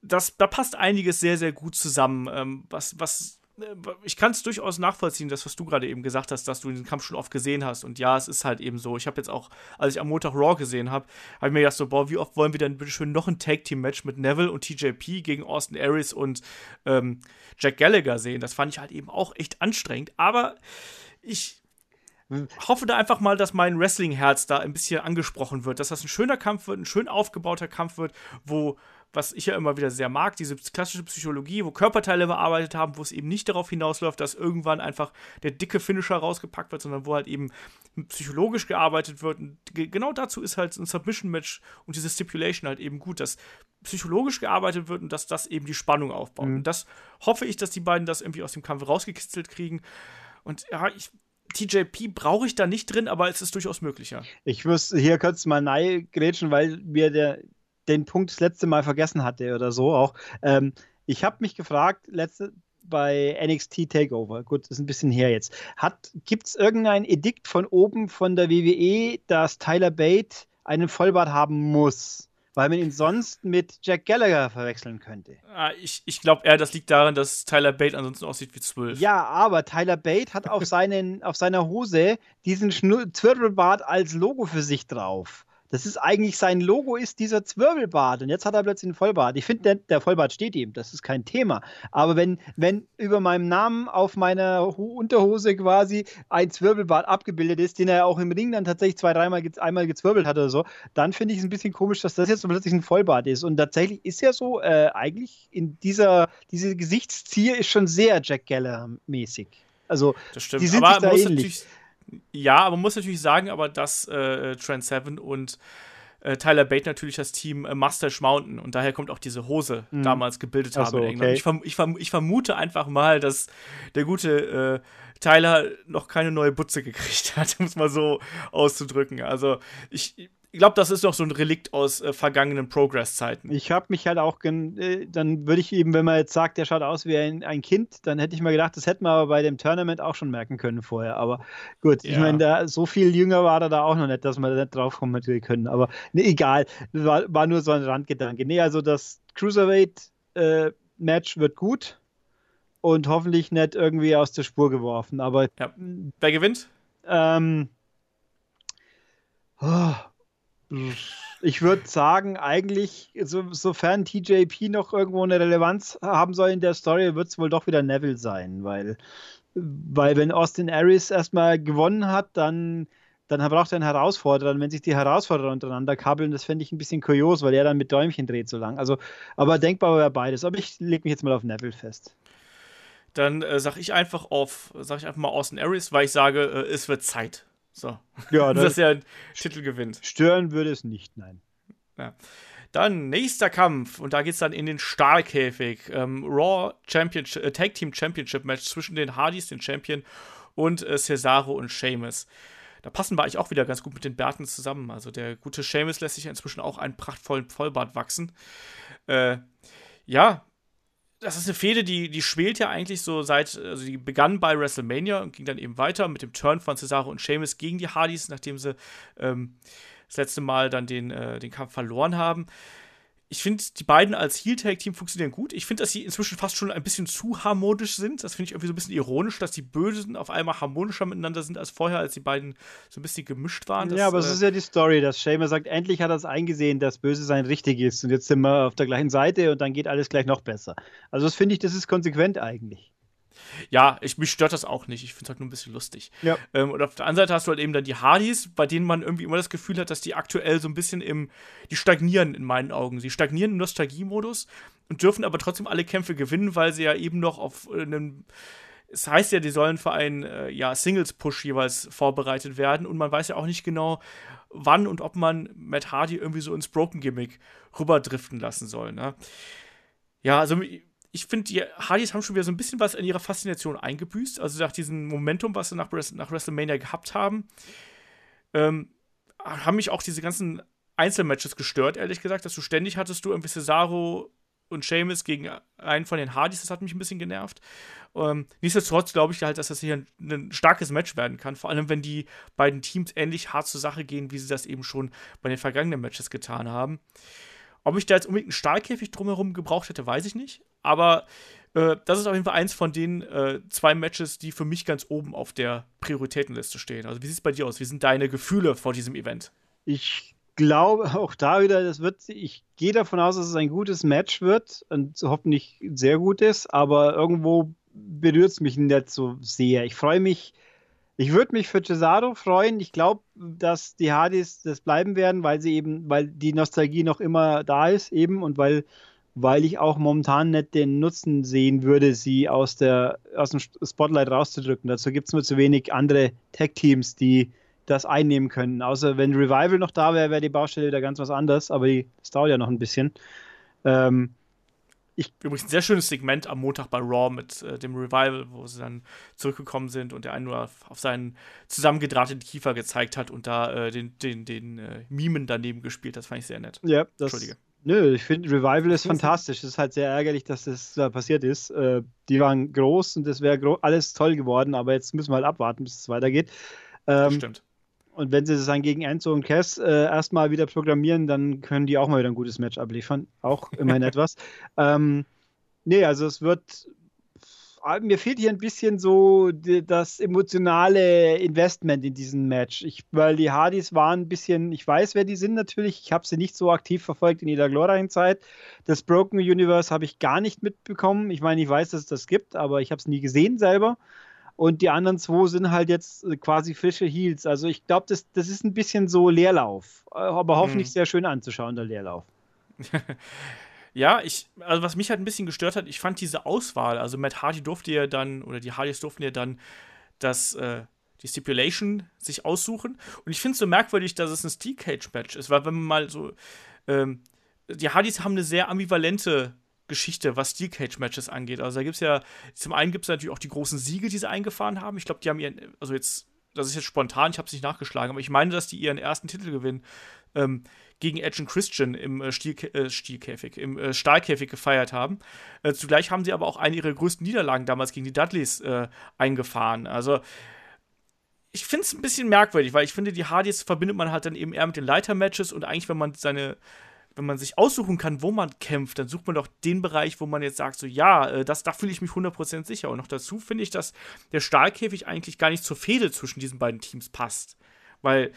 das, da passt einiges sehr, sehr gut zusammen. Ähm, was, was, äh, ich kann es durchaus nachvollziehen, das, was du gerade eben gesagt hast, dass du den Kampf schon oft gesehen hast. Und ja, es ist halt eben so. Ich habe jetzt auch, als ich am Montag Raw gesehen habe, habe ich mir gedacht, so, boah, wie oft wollen wir denn bitte schön noch ein Tag-Team-Match mit Neville und TJP gegen Austin Aries und ähm, Jack Gallagher sehen? Das fand ich halt eben auch echt anstrengend. Aber ich hoffe da einfach mal, dass mein Wrestling-Herz da ein bisschen angesprochen wird, dass das ein schöner Kampf wird, ein schön aufgebauter Kampf wird, wo, was ich ja immer wieder sehr mag, diese klassische Psychologie, wo Körperteile bearbeitet haben, wo es eben nicht darauf hinausläuft, dass irgendwann einfach der dicke Finisher rausgepackt wird, sondern wo halt eben psychologisch gearbeitet wird. Und ge- genau dazu ist halt ein Submission-Match und diese Stipulation halt eben gut, dass psychologisch gearbeitet wird und dass das eben die Spannung aufbaut. Und das hoffe ich, dass die beiden das irgendwie aus dem Kampf rausgekitzelt kriegen. Und ja, ich, TJP brauche ich da nicht drin, aber es ist durchaus möglich, ja. Ich muss hier kurz mal nein grätschen, weil mir der den Punkt das letzte Mal vergessen hatte oder so auch. Ähm, ich habe mich gefragt, letzte, bei NXT Takeover, gut, das ist ein bisschen her jetzt. Gibt es irgendein Edikt von oben von der WWE, dass Tyler Bate einen Vollbart haben muss? Weil man ihn sonst mit Jack Gallagher verwechseln könnte. Ah, ich, ich glaube eher, das liegt daran, dass Tyler Bate ansonsten aussieht wie zwölf. Ja, aber Tyler Bate hat auf, seinen, auf seiner Hose diesen Zwirbelbart als Logo für sich drauf. Das ist eigentlich sein Logo, ist dieser Zwirbelbart. Und jetzt hat er plötzlich einen Vollbart. Ich finde, der, der, Vollbart steht ihm, das ist kein Thema. Aber wenn, wenn über meinem Namen auf meiner Unterhose quasi ein Zwirbelbart abgebildet ist, den er auch im Ring dann tatsächlich zwei, dreimal ge einmal gezwirbelt hat oder so, dann finde ich es ein bisschen komisch, dass das jetzt plötzlich ein Vollbart ist. Und tatsächlich ist ja so, äh, eigentlich in dieser, diese Gesichtszier ist schon sehr Jack Geller-mäßig. Also, das stimmt. die sind aber sich da ähnlich. Ja, aber man muss natürlich sagen, aber dass äh, Trent Seven und äh, Tyler Bate natürlich das Team äh, Mustache Mountain und daher kommt auch diese Hose mhm. damals gebildet haben so, in England. Okay. Ich, verm ich, verm ich, vermute einfach mal, dass der gute äh, Tyler noch keine neue Butze gekriegt hat, um es mal so auszudrücken. Also ich, ich glaube, das ist doch so ein Relikt aus äh, vergangenen Progress-Zeiten. Ich habe mich halt auch, äh, dann würde ich eben, wenn man jetzt sagt, der schaut aus wie ein, ein Kind, dann hätte ich mal gedacht, das hätten wir aber bei dem Tournament auch schon merken können vorher. Aber gut, ja. ich meine, so viel jünger war er da auch noch nicht, dass wir da nicht drauf kommen können. Aber nee, egal, war, war nur so ein Randgedanke. Nee, also das Cruiserweight-Match äh, wird gut und hoffentlich nicht irgendwie aus der Spur geworfen. Aber ja. wer gewinnt? Ähm, oh, ich würde sagen, eigentlich, so, sofern TJP noch irgendwo eine Relevanz haben soll in der Story, wird es wohl doch wieder Neville sein, weil, weil wenn Austin Aries erstmal gewonnen hat, dann, dann braucht er einen Herausforderer. Und wenn sich die Herausforderer untereinander kabeln, das fände ich ein bisschen kurios, weil er dann mit Däumchen dreht so lang. Also, aber denkbar wäre beides. Aber ich lege mich jetzt mal auf Neville fest. Dann äh, sage ich einfach auf, sage ich einfach mal Austin Aries, weil ich sage, äh, es wird Zeit. So. Ja, das, dass er einen Titel gewinnt. Stören würde es nicht, nein. Ja. Dann nächster Kampf und da geht es dann in den Stahlkäfig. Ähm, Raw Championship, äh, Tag Team Championship Match zwischen den Hardys, den Champion, und äh, Cesaro und Sheamus. Da passen wir eigentlich auch wieder ganz gut mit den Bärten zusammen. Also der gute Sheamus lässt sich inzwischen auch einen prachtvollen Vollbart wachsen. Äh, ja, das ist eine Fehde, die, die schwelt ja eigentlich so seit, also die begann bei WrestleMania und ging dann eben weiter mit dem Turn von Cesaro und Sheamus gegen die Hardys, nachdem sie ähm, das letzte Mal dann den, äh, den Kampf verloren haben ich finde, die beiden als Heel-Tag-Team funktionieren gut. Ich finde, dass sie inzwischen fast schon ein bisschen zu harmonisch sind. Das finde ich irgendwie so ein bisschen ironisch, dass die Bösen auf einmal harmonischer miteinander sind als vorher, als die beiden so ein bisschen gemischt waren. Das, ja, aber es äh, ist ja die Story, dass Shamer sagt, endlich hat er es eingesehen, dass Böse sein richtig ist. Und jetzt sind wir auf der gleichen Seite und dann geht alles gleich noch besser. Also das finde ich, das ist konsequent eigentlich. Ja, ich, mich stört das auch nicht. Ich finde es halt nur ein bisschen lustig. Ja. Ähm, und auf der anderen Seite hast du halt eben dann die Hardys, bei denen man irgendwie immer das Gefühl hat, dass die aktuell so ein bisschen im. Die stagnieren in meinen Augen. Sie stagnieren im Nostalgie-Modus und dürfen aber trotzdem alle Kämpfe gewinnen, weil sie ja eben noch auf einem. Es heißt ja, die sollen für einen äh, ja, Singles-Push jeweils vorbereitet werden und man weiß ja auch nicht genau, wann und ob man Matt Hardy irgendwie so ins Broken-Gimmick rüberdriften lassen soll. Ne? Ja, also ich finde, die Hardys haben schon wieder so ein bisschen was in ihrer Faszination eingebüßt. Also nach diesem Momentum, was sie nach, nach WrestleMania gehabt haben, ähm, haben mich auch diese ganzen Einzelmatches gestört, ehrlich gesagt, dass du ständig hattest du irgendwie Cesaro und Sheamus gegen einen von den Hardys, das hat mich ein bisschen genervt. Ähm, nichtsdestotrotz glaube ich halt, dass das hier ein, ein, starkes Match werden kann, vor allem wenn die beiden Teams ähnlich hart zur Sache gehen, wie sie das eben schon bei den vergangenen Matches getan haben. Ob ich da jetzt unbedingt einen Stahlkäfig drumherum gebraucht hätte, weiß ich nicht. Aber äh, das ist auf jeden Fall eins von den äh, zwei Matches, die für mich ganz oben auf der Prioritätenliste stehen. Also wie sieht es bei dir aus? Wie sind deine Gefühle vor diesem Event? Ich glaube auch da wieder, das wird, ich gehe davon aus, dass es ein gutes Match wird und hoffentlich sehr gutes, aber irgendwo berührt es mich nicht so sehr. Ich freue mich ich würde mich für Cesaro freuen. Ich glaube, dass die Hardys das bleiben werden, weil sie eben, weil die Nostalgie noch immer da ist, eben und weil, weil ich auch momentan nicht den Nutzen sehen würde, sie aus, der, aus dem Spotlight rauszudrücken. Dazu gibt es nur zu wenig andere Tech-Teams, die das einnehmen können. Außer wenn Revival noch da wäre, wäre die Baustelle wieder ganz was anderes, aber das dauert ja noch ein bisschen. Ähm, ich Übrigens ein sehr schönes Segment am Montag bei Raw mit äh, dem Revival, wo sie dann zurückgekommen sind und der einen nur auf, auf seinen zusammengedrahteten Kiefer gezeigt hat und da äh, den, den, den äh, Mimen daneben gespielt. Das fand ich sehr nett. Ja, das, Entschuldige. Nö, ich finde Revival ist fantastisch. Es ist halt sehr ärgerlich, dass das da passiert ist. Äh, die waren groß und es wäre alles toll geworden, aber jetzt müssen wir halt abwarten, bis es weitergeht. Ähm, Stimmt. Und wenn sie das dann gegen Enzo und Cass äh, erstmal wieder programmieren, dann können die auch mal wieder ein gutes Match abliefern. Auch immerhin etwas. Ähm, nee, also es wird mir fehlt hier ein bisschen so die, das emotionale Investment in diesem Match. Ich, weil die Hardys waren ein bisschen, ich weiß, wer die sind natürlich. Ich habe sie nicht so aktiv verfolgt in ihrer glorreichen Zeit. Das Broken Universe habe ich gar nicht mitbekommen. Ich meine, ich weiß, dass es das gibt, aber ich habe es nie gesehen selber. Und die anderen zwei sind halt jetzt quasi frische Heels. Also ich glaube, das, das ist ein bisschen so Leerlauf. Aber hoffentlich mhm. sehr schön anzuschauen, der Leerlauf. Ja, ich, also was mich halt ein bisschen gestört hat, ich fand diese Auswahl, also Matt Hardy durfte ja dann, oder die Hardys durften ja dann das, äh, die Stipulation sich aussuchen. Und ich finde es so merkwürdig, dass es ein Steel Cage Match ist, weil wenn man mal so, ähm, die Hardys haben eine sehr ambivalente Geschichte, was Steel Cage Matches angeht. Also da gibt es ja, zum einen gibt es natürlich auch die großen Siege, die sie eingefahren haben. Ich glaube, die haben ihren, also jetzt, das ist jetzt spontan, ich habe es nicht nachgeschlagen, aber ich meine, dass die ihren ersten Titelgewinn ähm, gegen Edge und Christian im äh, äh, Stielkäfig, im äh, Stahlkäfig gefeiert haben. Äh, zugleich haben sie aber auch eine ihrer größten Niederlagen damals gegen die Dudleys äh, eingefahren. Also ich finde es ein bisschen merkwürdig, weil ich finde, die Hardys verbindet man halt dann eben eher mit den Leiter-Matches und eigentlich, wenn man seine wenn man sich aussuchen kann, wo man kämpft, dann sucht man doch den Bereich, wo man jetzt sagt, so ja, äh, das, da fühle ich mich 100% sicher. Und noch dazu finde ich, dass der Stahlkäfig eigentlich gar nicht zur Fehde zwischen diesen beiden Teams passt. Weil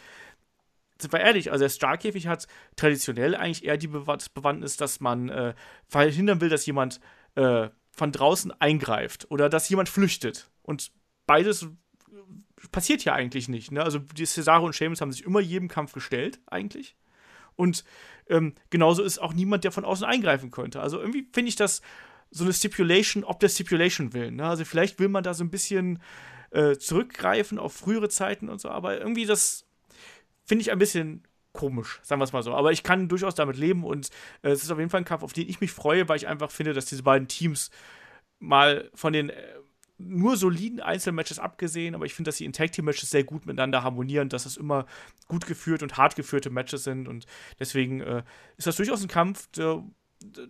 sind wir ehrlich, also der Starkäfig hat traditionell eigentlich eher die Bewandtnis, dass man äh, verhindern will, dass jemand äh, von draußen eingreift oder dass jemand flüchtet. Und beides passiert ja eigentlich nicht. Ne? Also die Cesaro und Sheamus haben sich immer jedem Kampf gestellt, eigentlich. Und ähm, genauso ist auch niemand, der von außen eingreifen könnte. Also irgendwie finde ich das so eine Stipulation, ob der Stipulation will. Ne? Also vielleicht will man da so ein bisschen äh, zurückgreifen auf frühere Zeiten und so, aber irgendwie das finde ich ein bisschen komisch, sagen wir es mal so. Aber ich kann durchaus damit leben und äh, es ist auf jeden Fall ein Kampf, auf den ich mich freue, weil ich einfach finde, dass diese beiden Teams mal von den äh, nur soliden Einzelmatches abgesehen, aber ich finde, dass sie in Tag Team Matches sehr gut miteinander harmonieren, dass es immer gut geführt und hart geführte Matches sind und deswegen äh, ist das durchaus ein Kampf, der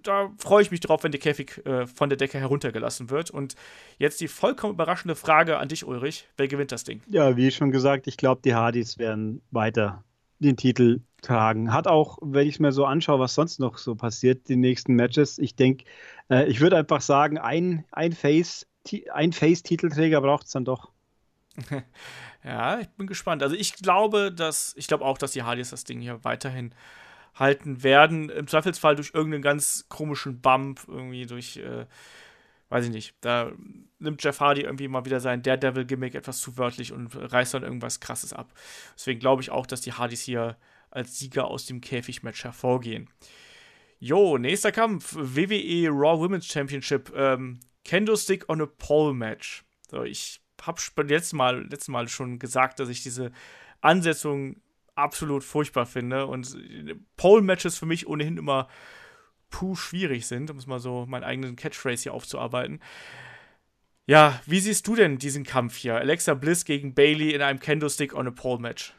da freue ich mich drauf, wenn der Käfig äh, von der Decke heruntergelassen wird. Und jetzt die vollkommen überraschende Frage an dich, Ulrich. Wer gewinnt das Ding? Ja, wie schon gesagt, ich glaube, die Hardys werden weiter den Titel tragen. Hat auch, wenn ich es mir so anschaue, was sonst noch so passiert, die nächsten Matches. Ich denke, äh, ich würde einfach sagen, ein, ein Face, ein Face-Titelträger braucht es dann doch. ja, ich bin gespannt. Also ich glaube, dass, ich glaube auch, dass die Hardys das Ding hier weiterhin halten werden. Im Zweifelsfall durch irgendeinen ganz komischen Bump, irgendwie durch, äh, weiß ich nicht. Da nimmt Jeff Hardy irgendwie mal wieder sein Daredevil-Gimmick etwas zu wörtlich und reißt dann irgendwas Krasses ab. Deswegen glaube ich auch, dass die Hardys hier als Sieger aus dem Käfigmatch hervorgehen. Jo, nächster Kampf: WWE Raw Women's Championship. Ähm, Stick on a Pole Match. So, ich habe letztes Mal, letztes Mal schon gesagt, dass ich diese Ansetzung absolut furchtbar finde und Pole-Matches für mich ohnehin immer puh schwierig sind, um es mal so meinen eigenen Catchphrase hier aufzuarbeiten. Ja, wie siehst du denn diesen Kampf hier? Alexa Bliss gegen Bailey in einem Kendo-Stick on a Pole-Match.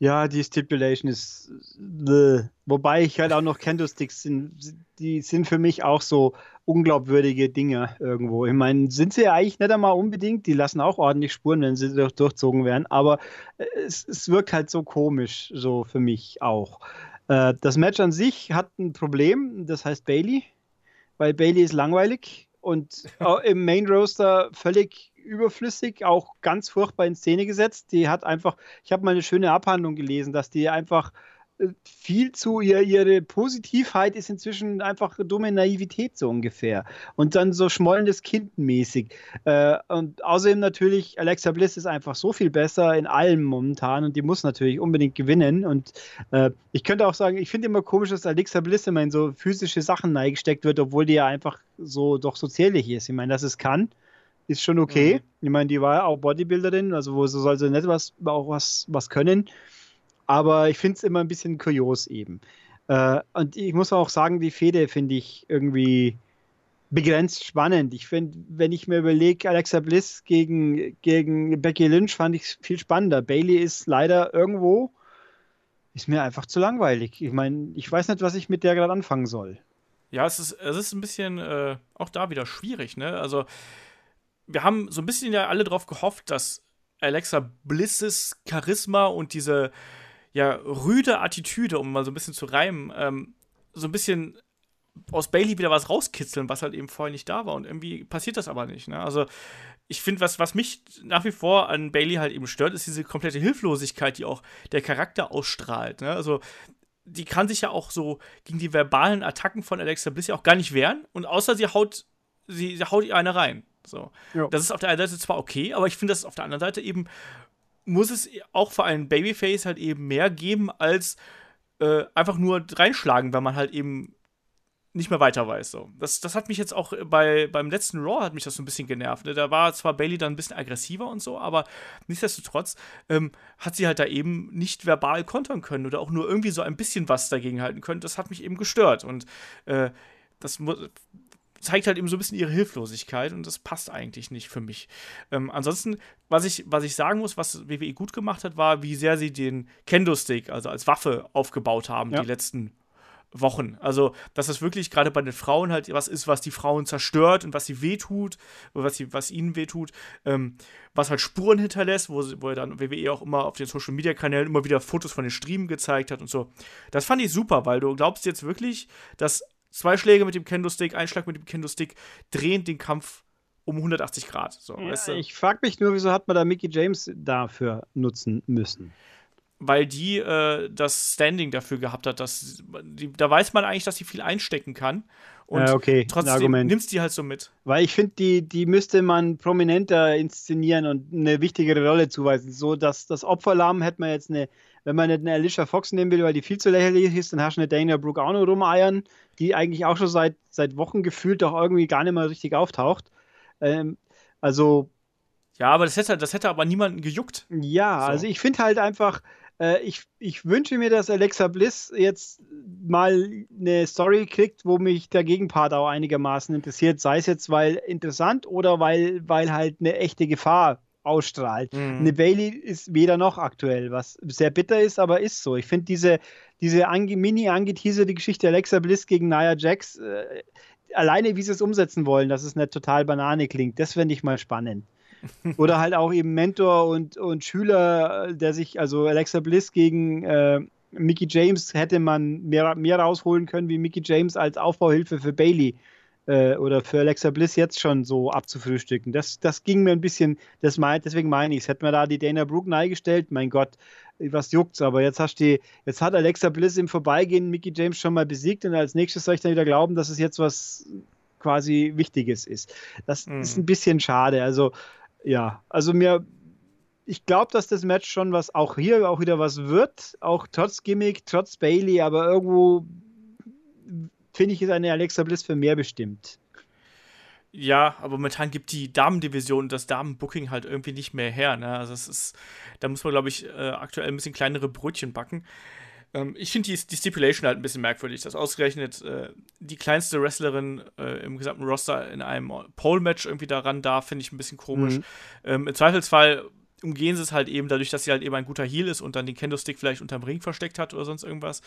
Ja, die Stipulation ist. Bleh. Wobei ich halt auch noch Candlesticks sind, die sind für mich auch so unglaubwürdige Dinge irgendwo. Ich meine, sind sie ja eigentlich nicht einmal unbedingt, die lassen auch ordentlich Spuren, wenn sie durch, durchzogen werden, aber äh, es, es wirkt halt so komisch, so für mich auch. Äh, das Match an sich hat ein Problem, das heißt Bailey, weil Bailey ist langweilig und im Main Roaster völlig überflüssig, auch ganz furchtbar in Szene gesetzt. Die hat einfach, ich habe mal eine schöne Abhandlung gelesen, dass die einfach viel zu, ihr, ihre Positivheit ist inzwischen einfach dumme Naivität so ungefähr. Und dann so schmollendes Kind mäßig. Äh, und außerdem natürlich, Alexa Bliss ist einfach so viel besser in allem momentan und die muss natürlich unbedingt gewinnen. Und äh, ich könnte auch sagen, ich finde immer komisch, dass Alexa Bliss immer in so physische Sachen neigesteckt wird, obwohl die ja einfach so doch so zierlich ist. Ich meine, dass es kann ist schon okay. Mhm. Ich meine, die war ja auch Bodybuilderin, also wo sie sollte nicht was, auch was, was können. Aber ich finde es immer ein bisschen kurios eben. Äh, und ich muss auch sagen, die Fehde finde ich irgendwie begrenzt spannend. Ich finde, wenn ich mir überlege, Alexa Bliss gegen, gegen Becky Lynch fand ich es viel spannender. Bailey ist leider irgendwo ist mir einfach zu langweilig. Ich meine, ich weiß nicht, was ich mit der gerade anfangen soll. Ja, es ist, es ist ein bisschen äh, auch da wieder schwierig, ne? Also, wir haben so ein bisschen ja alle drauf gehofft, dass Alexa Blisses Charisma und diese ja rüde Attitüde, um mal so ein bisschen zu reimen, ähm, so ein bisschen aus Bailey wieder was rauskitzeln, was halt eben vorher nicht da war. Und irgendwie passiert das aber nicht. Ne? Also, ich finde, was, was mich nach wie vor an Bailey halt eben stört, ist diese komplette Hilflosigkeit, die auch der Charakter ausstrahlt. Ne? Also, die kann sich ja auch so gegen die verbalen Attacken von Alexa Bliss ja auch gar nicht wehren. Und außer sie haut, sie, sie haut ihr eine rein. So. Ja. Das ist auf der einen Seite zwar okay, aber ich finde, dass auf der anderen Seite eben muss es auch für einen Babyface halt eben mehr geben, als äh, einfach nur reinschlagen, weil man halt eben nicht mehr weiter weiß. So. Das, das hat mich jetzt auch bei, beim letzten Raw hat mich das so ein bisschen genervt. Ne? Da war zwar Bailey dann ein bisschen aggressiver und so, aber nichtsdestotrotz ähm, hat sie halt da eben nicht verbal kontern können oder auch nur irgendwie so ein bisschen was dagegen halten können. Das hat mich eben gestört. Und äh, das zeigt halt eben so ein bisschen ihre Hilflosigkeit und das passt eigentlich nicht für mich. Ähm, ansonsten, was ich, was ich sagen muss, was WWE gut gemacht hat, war, wie sehr sie den Kendo-Stick, also als Waffe, aufgebaut haben, ja. die letzten Wochen. Also, dass das wirklich gerade bei den Frauen halt was ist, was die Frauen zerstört und was sie wehtut, was, sie, was ihnen wehtut, ähm, was halt Spuren hinterlässt, wo, wo er dann WWE auch immer auf den Social Media Kanälen immer wieder Fotos von den Streamen gezeigt hat und so. Das fand ich super, weil du glaubst jetzt wirklich, dass zwei Schläge mit dem Kendo-Stick, ein Schlag mit dem Kendo-Stick drehen den Kampf um 180 Grad. So, ja, weißt du? Ich frage mich nur, wieso hat man da Mickey James dafür nutzen müssen? weil die äh, das Standing dafür gehabt hat, dass die, da weiß man eigentlich, dass sie viel einstecken kann. Und ja, okay. trotzdem Argument. nimmst die halt so mit. Weil ich finde, die, die müsste man prominenter inszenieren und eine wichtigere Rolle zuweisen. So, dass das Opferlamm hätte man jetzt eine, wenn man nicht eine Alicia Fox nehmen will, weil die viel zu lächerlich ist, dann hast du eine Dana Brooke auch noch rumeiern, die eigentlich auch schon seit, seit Wochen gefühlt doch irgendwie gar nicht mehr richtig auftaucht. Ähm, also. Ja, aber das hätte, das hätte aber niemanden gejuckt. Ja, so. also ich finde halt einfach, äh, ich, ich wünsche mir, dass Alexa Bliss jetzt mal eine Story kriegt, wo mich der Gegenpart auch einigermaßen interessiert. Sei es jetzt, weil interessant oder weil, weil halt eine echte Gefahr ausstrahlt. Mhm. Eine Bailey ist weder noch aktuell, was sehr bitter ist, aber ist so. Ich finde diese, diese ange, mini angeteaserte Geschichte Alexa Bliss gegen Nia Jax, äh, alleine wie sie es umsetzen wollen, dass es nicht total Banane klingt, das fände ich mal spannend. Oder halt auch eben Mentor und, und Schüler, der sich, also Alexa Bliss gegen äh, Mickey James hätte man mehr, mehr rausholen können, wie Mickey James als Aufbauhilfe für Bailey äh, oder für Alexa Bliss jetzt schon so abzufrühstücken. Das, das ging mir ein bisschen, das mein, deswegen meine ich es. Hätte man da die Dana Brooke neigestellt, mein Gott, was juckt's, aber jetzt hast du, jetzt hat Alexa Bliss im Vorbeigehen Mickey James schon mal besiegt und als nächstes soll ich dann wieder glauben, dass es jetzt was quasi Wichtiges ist. Das mhm. ist ein bisschen schade. Also ja, also mir, ich glaube, dass das Match schon was, auch hier auch wieder was wird, auch trotz Gimmick, trotz Bailey, aber irgendwo finde ich, ist eine Alexa Bliss für mehr bestimmt. Ja, aber momentan gibt die Damendivision das Damenbooking halt irgendwie nicht mehr her. Ne? Also es ist, da muss man, glaube ich, äh, aktuell ein bisschen kleinere Brötchen backen. Ähm, ich finde die, die, Stipulation halt ein bisschen merkwürdig, dass ausgerechnet äh, die kleinste Wrestlerin äh, im gesamten Roster in einem Pole-Match irgendwie daran darf, finde ich ein bisschen komisch. Mhm. Ähm, Im Zweifelsfall umgehen sie es halt eben dadurch, dass sie halt eben ein guter Heal ist und dann den Kendo-Stick vielleicht unterm Ring versteckt hat oder sonst irgendwas.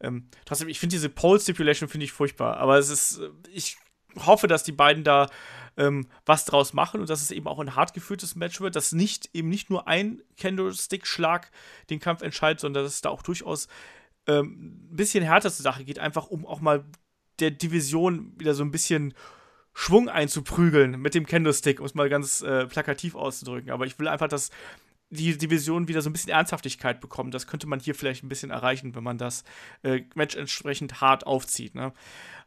Ähm, trotzdem, ich finde diese Pole-Stipulation finde ich furchtbar, aber es ist, äh, ich hoffe, dass die beiden da ähm, was draus machen und dass es eben auch ein hart geführtes Match wird, dass nicht eben nicht nur ein Candlestick-Schlag den Kampf entscheidet, sondern dass es da auch durchaus ähm, ein bisschen härter zur Sache geht, einfach um auch mal der Division wieder so ein bisschen Schwung einzuprügeln mit dem Candlestick, um es mal ganz äh, plakativ auszudrücken. Aber ich will einfach, dass die Division wieder so ein bisschen Ernsthaftigkeit bekommt. Das könnte man hier vielleicht ein bisschen erreichen, wenn man das äh, Match entsprechend hart aufzieht. Ne?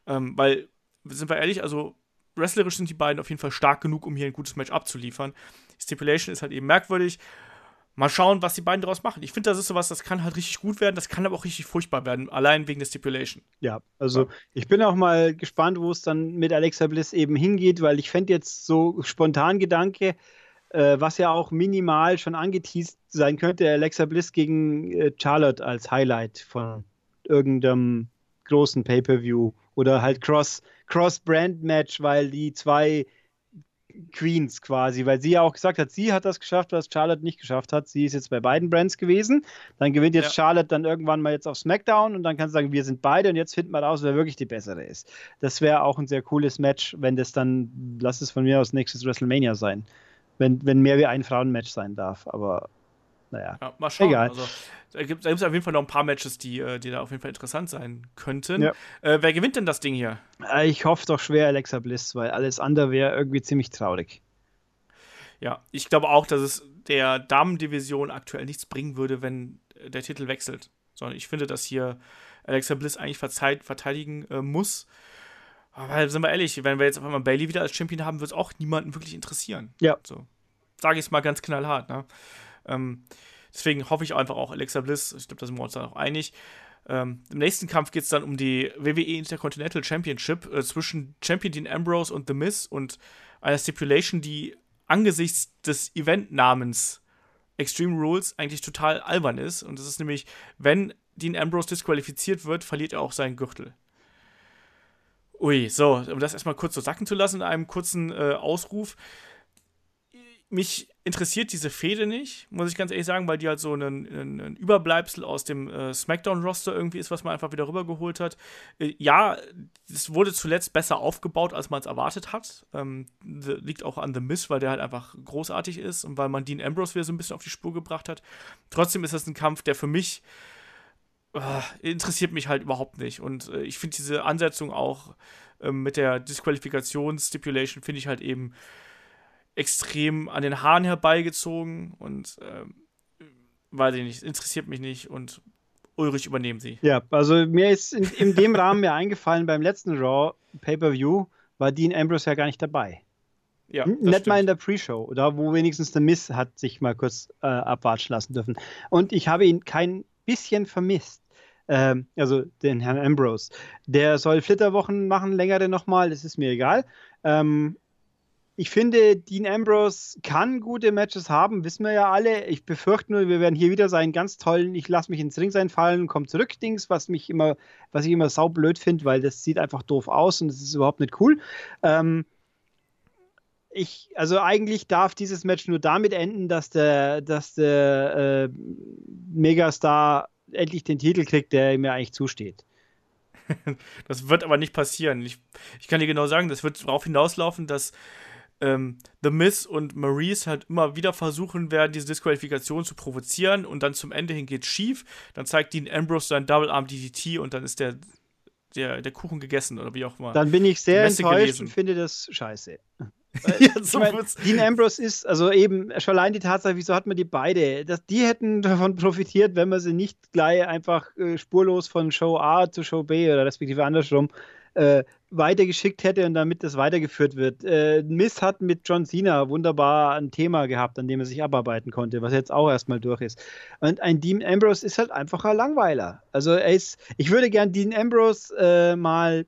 Ähm, weil, sind wir ehrlich, also wrestlerisch sind die beiden auf jeden Fall stark genug, um hier ein gutes Match abzuliefern. Stipulation ist halt eben merkwürdig. Mal schauen, was die beiden daraus machen. Ich finde, das ist sowas, das kann halt richtig gut werden, das kann aber auch richtig furchtbar werden, allein wegen der Stipulation. Ja, also ja. ich bin auch mal gespannt, wo es dann mit Alexa Bliss eben hingeht, weil ich fände jetzt so spontan Gedanke, äh, was ja auch minimal schon angeteased sein könnte, Alexa Bliss gegen äh, Charlotte als Highlight von irgendeinem großen Pay-Per-View oder halt Cross, Cross-Brand-Match, weil die zwei Queens quasi, weil sie ja auch gesagt hat, sie hat das geschafft, was Charlotte nicht geschafft hat. Sie ist jetzt bei beiden Brands gewesen. Dann gewinnt jetzt ja. Charlotte dann irgendwann mal jetzt auf SmackDown und dann kann sie sagen, wir sind beide und jetzt finden wir raus, wer wirklich die bessere ist. Das wäre auch ein sehr cooles Match, wenn das dann, lass es von mir aus nächstes WrestleMania sein. Wenn, wenn mehr wie ein Frauenmatch sein darf. Aber naja. Ja, mal schauen. Egal. Also, da gibt es auf jeden Fall noch ein paar Matches, die, äh, die da auf jeden Fall interessant sein könnten. Ja. Äh, wer gewinnt denn das Ding hier? Äh, ich hoffe doch schwer Alexa Bliss, weil alles andere wäre irgendwie ziemlich traurig. Ja, ich glaube auch, dass es der Damendivision aktuell nichts bringen würde, wenn der Titel wechselt. Sondern ich finde, dass hier Alexa Bliss eigentlich verteidigen äh, muss. Aber sind wir ehrlich, wenn wir jetzt auf einmal Bailey wieder als Champion haben, wird es auch niemanden wirklich interessieren. Ja. So. Sage ich es mal ganz knallhart. Ne? Ähm, deswegen hoffe ich einfach auch Alexa Bliss. Ich glaube, da sind wir uns dann auch einig. Ähm, Im nächsten Kampf geht es dann um die WWE Intercontinental Championship äh, zwischen Champion Dean Ambrose und The Miz und einer Stipulation, die angesichts des Eventnamens Extreme Rules eigentlich total albern ist. Und das ist nämlich, wenn Dean Ambrose disqualifiziert wird, verliert er auch seinen Gürtel. Ui, so, um das erstmal kurz so sacken zu lassen in einem kurzen äh, Ausruf mich interessiert diese Fehde nicht, muss ich ganz ehrlich sagen, weil die halt so ein, Überbleibsel aus dem äh, SmackDown-Roster irgendwie ist, was man einfach wieder rübergeholt hat. Äh, ja, es wurde zuletzt besser aufgebaut, als man es erwartet hat. Ähm, liegt auch an The Miss, weil der halt einfach großartig ist und weil man Dean Ambrose wieder so ein bisschen auf die Spur gebracht hat. Trotzdem ist das ein Kampf, der für mich äh, interessiert mich halt überhaupt nicht. Und äh, ich finde diese Ansetzung auch ähm, mit der Disqualifikationsstipulation finde ich halt eben extrem an den Haaren herbeigezogen und ähm, weiß ich nicht, interessiert mich nicht und Ulrich übernehmen Sie. Ja, also mir ist in, in dem Rahmen mir eingefallen, beim letzten Raw Pay-Per-View war Dean Ambrose ja gar nicht dabei. Ja, Nicht stimmt. mal in der Pre-Show, da wo wenigstens der Miss hat sich mal kurz äh, abwatschen lassen dürfen. Und ich habe ihn kein bisschen vermisst. Ähm, also den Herrn Ambrose. Der soll Flitterwochen machen, längere nochmal, das ist mir egal. Ähm, ich finde, Dean Ambrose kann gute Matches haben, wissen wir ja alle. Ich befürchte nur, wir werden hier wieder seinen ganz tollen, ich lasse mich ins Ring sein fallen, komm zurück Dings, was mich immer, was ich immer saublöd finde, weil das sieht einfach doof aus und das ist überhaupt nicht cool. Ähm, ich, also eigentlich darf dieses Match nur damit enden, dass der, dass der äh, Megastar endlich den Titel kriegt, der mir eigentlich zusteht. Das wird aber nicht passieren. Ich, ich kann dir genau sagen, das wird darauf hinauslaufen, dass ähm, The Miz und Maurice halt immer wieder versuchen werden, diese Disqualifikation zu provozieren und dann zum Ende hin geht schief. Dann zeigt Dean Ambrose sein Double Arm DDT und dann ist der, der, der Kuchen gegessen oder wie auch immer. Dann bin ich sehr enttäuscht gelesen. und finde das scheiße. ja, so ich mein, Dean Ambrose ist, also eben schon allein die Tatsache, wieso hat man die beide? Das, die hätten davon profitiert, wenn man sie nicht gleich einfach äh, spurlos von Show A zu Show B oder respektive andersrum äh, weitergeschickt hätte und damit das weitergeführt wird. Äh, Miss hat mit John Cena wunderbar ein Thema gehabt, an dem er sich abarbeiten konnte, was jetzt auch erstmal durch ist. Und ein Dean Ambrose ist halt einfach ein Langweiler. Also er ist, ich würde gern Dean Ambrose äh, mal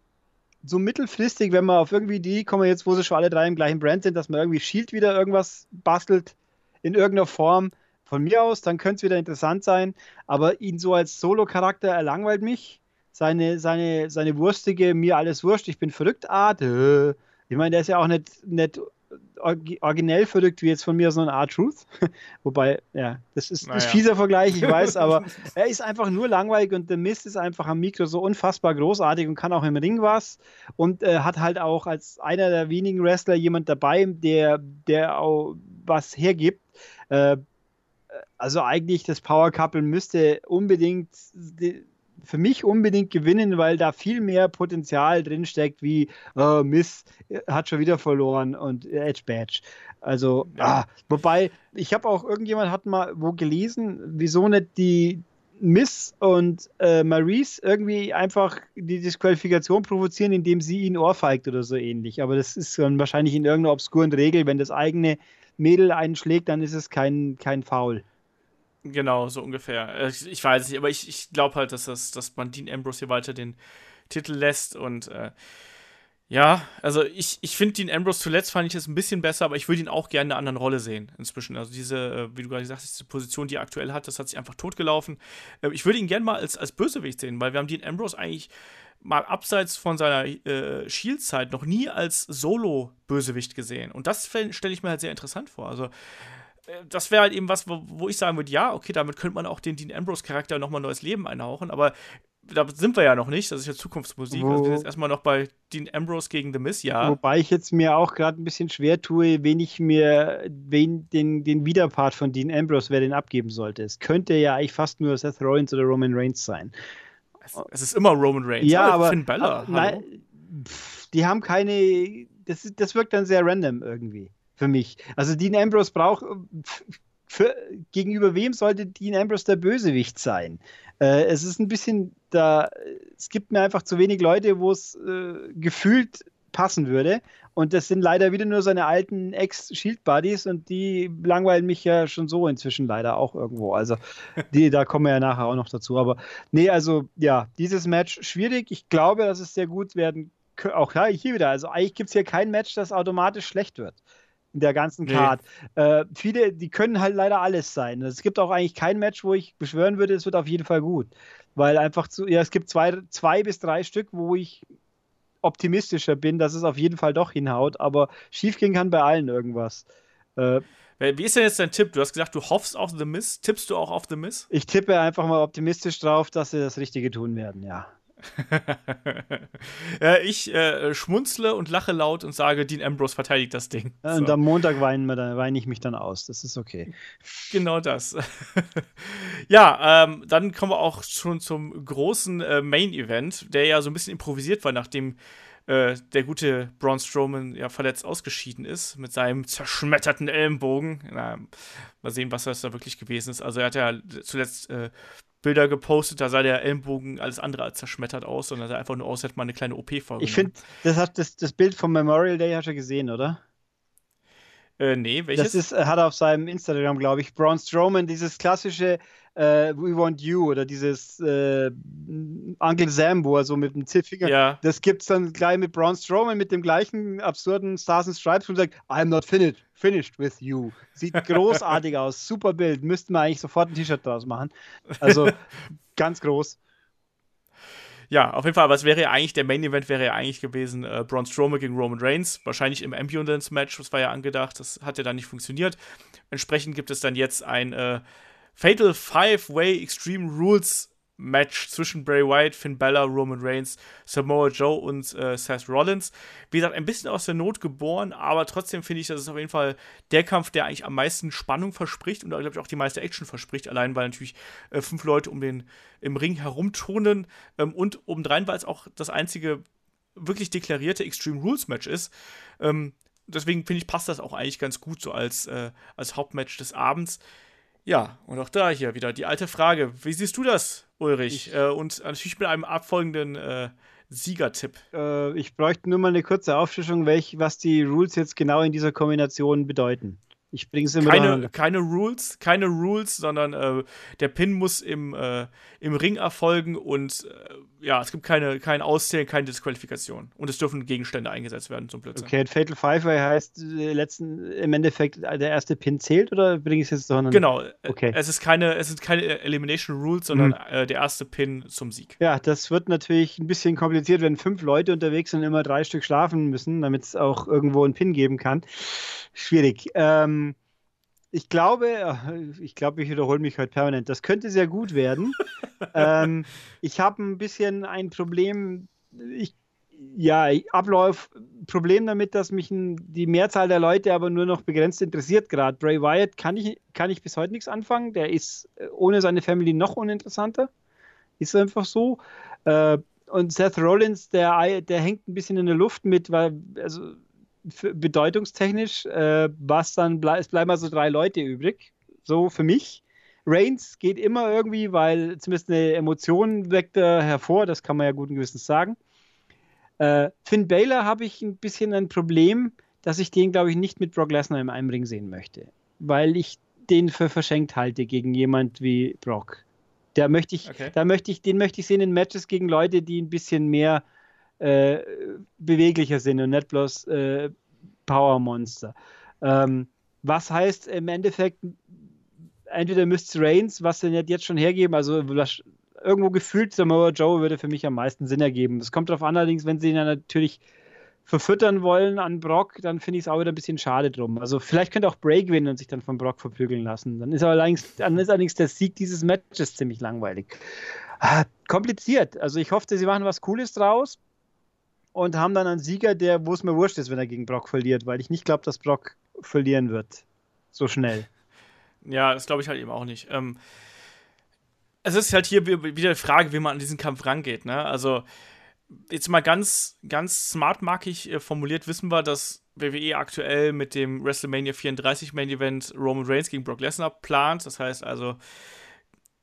so mittelfristig, wenn man auf irgendwie die kommen jetzt, wo sie schon alle drei im gleichen Brand sind, dass man irgendwie Shield wieder irgendwas bastelt in irgendeiner Form. Von mir aus, dann könnte es wieder interessant sein. Aber ihn so als Solo-Charakter, er langweilt mich seine, seine, seine wurstige, mir alles wurscht, ich bin verrückt Art. Äh. Ich meine, der ist ja auch nicht, nicht originell verrückt wie jetzt von mir so eine Art Truth. Wobei, ja, das ist, naja. ein fieser Vergleich, ich weiß, aber er ist einfach nur langweilig und der Mist ist einfach am Mikro so unfassbar großartig und kann auch im Ring was und äh, hat halt auch als einer der wenigen Wrestler jemand dabei, der, der auch was hergibt. Äh, also eigentlich das Power Couple müsste unbedingt für mich unbedingt gewinnen, weil da viel mehr Potenzial drinsteckt, wie oh, Miss hat schon wieder verloren und Edge Badge. Also, ja. ah, wobei, ich habe auch irgendjemand hat mal wo gelesen, wieso nicht die Miss und äh, Maurice irgendwie einfach die Disqualifikation provozieren, indem sie ihn ohrfeigt oder so ähnlich. Aber das ist dann wahrscheinlich in irgendeiner obskuren Regel, wenn das eigene Mädel einschlägt, dann ist es kein, kein Foul. Genau, so ungefähr. Äh, ich, ich weiß nicht, aber ich, ich glaube halt, dass, das, dass man Dean Ambrose hier weiter den Titel lässt und äh, ja, also ich, ich finde Dean Ambrose zuletzt fand ich es ein bisschen besser, aber ich würde ihn auch gerne in einer anderen Rolle sehen inzwischen. Also diese, äh, wie du gerade gesagt hast, diese Position, die er aktuell hat, das hat sich einfach totgelaufen. Äh, ich würde ihn gerne mal als, als Bösewicht sehen, weil wir haben Dean Ambrose eigentlich mal abseits von seiner äh, Shield-Zeit noch nie als Solo-Bösewicht gesehen. Und das stelle ich mir halt sehr interessant vor. Also, das wäre halt eben was, wo, wo, ich sagen würde, ja, okay, damit könnte man auch den Dean Ambrose-Charakter nochmal neues Leben einhauchen, aber da sind wir ja noch nicht, das ist ja Zukunftsmusik. Wo, also wir sind jetzt erstmal noch bei Dean Ambrose gegen The Miz, ja. Wobei ich jetzt mir auch gerade ein bisschen schwer tue, wen ich mir, wen den, den Widerpart von Dean Ambrose, wer den abgeben sollte. Es könnte ja eigentlich fast nur Seth Rollins oder Roman Reigns sein. Es, es ist immer Roman Reigns. Ja, aber, Finn Bella, aber, nein, pff, die haben keine, das, das wirkt dann sehr random irgendwie für mich. Also Dean Ambrose braucht, für, gegenüber wem sollte Dean Ambrose der Bösewicht sein? Äh, es ist ein bisschen da, es gibt mir einfach zu wenig Leute, wo es äh, gefühlt passen würde. Und das sind leider wieder nur seine alten Ex-Shield-Buddies und die langweilen mich ja schon so inzwischen leider auch irgendwo. Also, die, da kommen wir ja nachher auch noch dazu. Aber nee, also ja, dieses Match schwierig. Ich glaube, dass es sehr gut werden könnte. Auch ja, hier wieder. Also, eigentlich gibt es hier kein Match, das automatisch schlecht wird der ganzen Card. Nee. Äh, viele, die können halt leider alles sein. Es gibt auch eigentlich kein Match, wo ich beschwören würde, es wird auf jeden Fall gut. Weil einfach zu, ja, es gibt zwei, zwei bis drei Stück, wo ich optimistischer bin, dass es auf jeden Fall doch hinhaut, aber schiefgehen kann bei allen irgendwas. Äh, wie ist denn jetzt dein Tipp? Du hast gesagt, du hoffst auf The Miss. Tippst du auch auf The Miss? Ich tippe einfach mal optimistisch drauf, dass sie das Richtige tun werden, ja. ich äh, schmunzle und lache laut und sage, Dean Ambrose verteidigt das Ding. Ja, und am Montag weinen wir, dann, weine ich mich dann aus. Das ist okay. Genau das. ja, ähm, dann kommen wir auch schon zum großen äh, Main-Event, der ja so ein bisschen improvisiert war, nachdem äh, der gute Braun Strowman ja verletzt ausgeschieden ist mit seinem zerschmetterten Ellenbogen. Na, mal sehen, was das da wirklich gewesen ist. Also er hat ja zuletzt äh, Bilder gepostet, da sah der Ellenbogen alles andere als zerschmettert aus, sondern sah einfach nur aus, als hätte man eine kleine OP vorgenommen. Ich finde, das hat das, das Bild vom Memorial Day hast du gesehen, oder? Äh, nee, welches? Das ist, hat er auf seinem Instagram, glaube ich, Braun Strowman, dieses klassische äh, We Want You oder dieses äh, Uncle Sam, wo er so mit dem Zittfinger, ja. das gibt es dann gleich mit Braun Strowman mit dem gleichen absurden Stars and Stripes und sagt, I'm not finished, finished with you. Sieht großartig aus, super Bild, müssten wir eigentlich sofort ein T-Shirt draus machen. Also ganz groß. Ja, auf jeden Fall, was wäre ja eigentlich, der Main Event wäre ja eigentlich gewesen, äh, Braun Strowman gegen Roman Reigns, wahrscheinlich im Ambulance-Match, das war ja angedacht, das hat ja dann nicht funktioniert. Entsprechend gibt es dann jetzt ein äh, Fatal Five-Way Extreme Rules Match zwischen Bray Wyatt, Finn Balor, Roman Reigns, Samoa Joe und äh, Seth Rollins. Wie gesagt, ein bisschen aus der Not geboren, aber trotzdem finde ich, das ist auf jeden Fall der Kampf, der eigentlich am meisten Spannung verspricht und, glaube ich, auch die meiste Action verspricht. Allein, weil natürlich äh, fünf Leute um den im Ring herumturnen ähm, und obendrein, weil es auch das einzige wirklich deklarierte Extreme Rules Match ist. Ähm, deswegen finde ich, passt das auch eigentlich ganz gut so als, äh, als Hauptmatch des Abends. Ja, und auch da hier wieder die alte Frage. Wie siehst du das, Ulrich? Äh, und natürlich mit einem abfolgenden äh, Siegertipp. Äh, ich bräuchte nur mal eine kurze Aufschlüsselung, welch, was die Rules jetzt genau in dieser Kombination bedeuten. Ich bringe es immer keine, keine Rules, keine Rules, sondern äh, der Pin muss im, äh, im Ring erfolgen und äh, ja, es gibt keine, kein Auszählen, keine Disqualifikation. Und es dürfen Gegenstände eingesetzt werden zum Blödsinn. Okay, Fatal Five heißt äh, letzten, im Endeffekt der erste Pin zählt oder bringe ich es jetzt sondern? Genau, okay. es ist keine, es sind keine Elimination Rules, sondern mhm. Äh, der erste Pin zum Sieg. Ja, das wird natürlich ein bisschen kompliziert, wenn fünf Leute unterwegs sind und immer drei Stück schlafen müssen, damit es auch irgendwo einen Pin geben kann schwierig. Ähm, ich glaube, äh, ich glaube, ich wiederhole mich heute permanent. Das könnte sehr gut werden. ähm, ich habe ein bisschen ein Problem. Ich, ja, Ablauf, Problem damit, dass mich die Mehrzahl der Leute aber nur noch begrenzt interessiert. Gerade Bray Wyatt kann ich, kann ich bis heute nichts anfangen. Der ist äh, ohne seine Family noch uninteressanter. Ist einfach so. Äh, und Seth Rollins, der, der hängt ein bisschen in der Luft mit, weil, also bedeutungstechnisch, äh, was dann ble es bleiben also drei Leute übrig. So für mich. Reigns geht immer irgendwie, weil zumindest eine Emotion weckt er hervor, das kann man ja guten Gewissens sagen. Äh, Finn Baylor habe ich ein bisschen ein Problem, dass ich den, glaube ich, nicht mit Brock Lesnar im Einring sehen möchte, weil ich den für verschenkt halte gegen jemand wie Brock. Da möchte ich, okay. da möchte ich, den möchte ich sehen in Matches gegen Leute, die ein bisschen mehr äh, beweglicher sind und nicht bloß äh, Power-Monster. Ähm, was heißt im Endeffekt, entweder müsste Reigns, was sie nicht jetzt schon hergeben, also irgendwo gefühlt, Samoa Joe würde für mich am meisten Sinn ergeben. Das kommt darauf an, allerdings, wenn sie ihn dann natürlich verfüttern wollen an Brock, dann finde ich es auch wieder ein bisschen schade drum. Also vielleicht könnte auch Bray gewinnen und sich dann von Brock verprügeln lassen. Dann ist, allerdings, dann ist allerdings der Sieg dieses Matches ziemlich langweilig. Ah, kompliziert. Also ich hoffe, sie machen was Cooles draus und haben dann einen Sieger, der, wo es mir wurscht ist, wenn er gegen Brock verliert, weil ich nicht glaube, dass Brock verlieren wird. So schnell. Ja, das glaube ich halt eben auch nicht. Ähm, es ist halt hier wieder die Frage, wie man an diesen Kampf rangeht. Ne? Also, jetzt mal ganz, ganz smartmarkig äh, formuliert, wissen wir, dass WWE aktuell mit dem WrestleMania 34 Main Event Roman Reigns gegen Brock Lesnar plant. Das heißt also,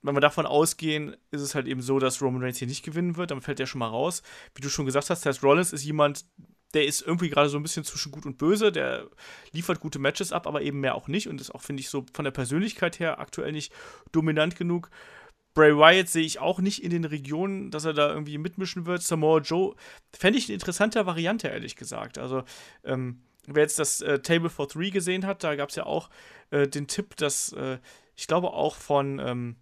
wenn wir davon ausgehen, ist es halt eben so, dass Roman Reigns hier nicht gewinnen wird. Dann fällt der schon mal raus. Wie du schon gesagt hast, Seth Rollins ist jemand, der ist irgendwie gerade so ein bisschen zwischen gut und böse. Der liefert gute Matches ab, aber eben mehr auch nicht. Und ist auch, finde ich, so von der Persönlichkeit her aktuell nicht dominant genug. Bray Wyatt sehe ich auch nicht in den Regionen, dass er da irgendwie mitmischen wird. Samoa Joe fände ich eine interessante Variante, ehrlich gesagt. Also, ähm, wer jetzt das äh, Table for Three gesehen hat, da gab es ja auch äh, den Tipp, dass äh, ich glaube auch von ähm,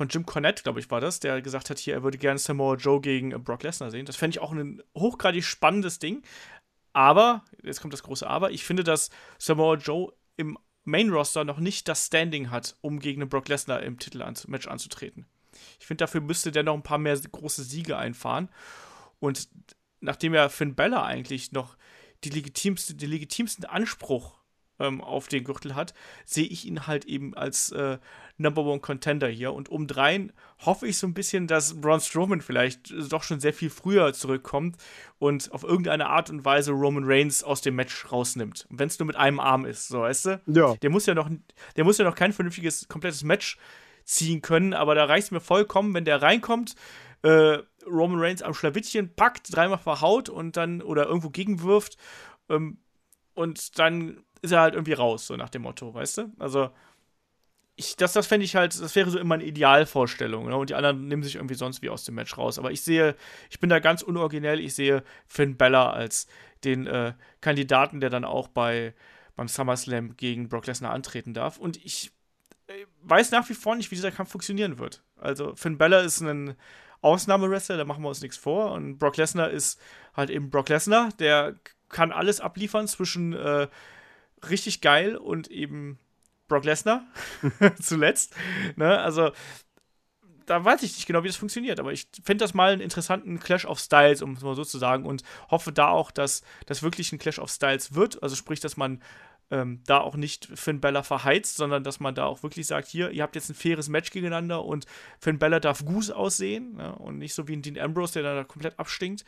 von Jim Cornette, glaube ich, war das, der gesagt hat, hier, er würde gerne Samoa Joe gegen äh, Brock Lesnar sehen. Das fände ich auch ein hochgradig spannendes Ding. Aber, jetzt kommt das große Aber, ich finde, dass Samoa Joe im Main-Roster noch nicht das Standing hat, um gegen einen Brock Lesnar im Titelmatch anzutreten. Ich finde, dafür müsste der noch ein paar mehr große Siege einfahren. Und nachdem ja Finn Bella eigentlich noch die legitimste, den legitimsten Anspruch ähm, auf den Gürtel hat, sehe ich ihn halt eben als äh, Number One Contender hier. Und umdrein hoffe ich so ein bisschen, dass Braun Strowman vielleicht doch schon sehr viel früher zurückkommt und auf irgendeine Art und Weise Roman Reigns aus dem Match rausnimmt. Wenn es nur mit einem Arm ist, so weißt du? Ja. Der muss ja noch, der muss ja noch kein vernünftiges, komplettes Match ziehen können, aber da reicht es mir vollkommen, wenn der reinkommt, äh, Roman Reigns am Schlawittchen packt, dreimal verhaut und dann oder irgendwo gegenwirft ähm, und dann ist er halt irgendwie raus, so nach dem Motto, weißt du? Also, ich, das, das fände ich halt, das wäre so immer eine Idealvorstellung. Ne? Und die anderen nehmen sich irgendwie sonst wie aus dem Match raus. Aber ich sehe, ich bin da ganz unoriginell, ich sehe Finn Bella als den äh, Kandidaten, der dann auch bei, beim SummerSlam gegen Brock Lesnar antreten darf. Und ich äh, weiß nach wie vor nicht, wie dieser Kampf funktionieren wird. Also, Finn Bella ist ein Ausnahmewrestler, da machen wir uns nichts vor. Und Brock Lesnar ist halt eben Brock Lesnar, der kann alles abliefern zwischen äh, richtig geil und eben Brock Lesnar zuletzt. Ne? Also da weiß ich nicht genau, wie das funktioniert, aber ich finde das mal einen interessanten Clash of Styles, um es mal so zu sagen, und hoffe da auch, dass das wirklich ein Clash of Styles wird. Also sprich, dass man ähm, da auch nicht Finn Bella verheizt, sondern dass man da auch wirklich sagt, hier, ihr habt jetzt ein faires Match gegeneinander und Finn Bella darf Goose aussehen ne? und nicht so wie ein Dean Ambrose, der da komplett abstinkt.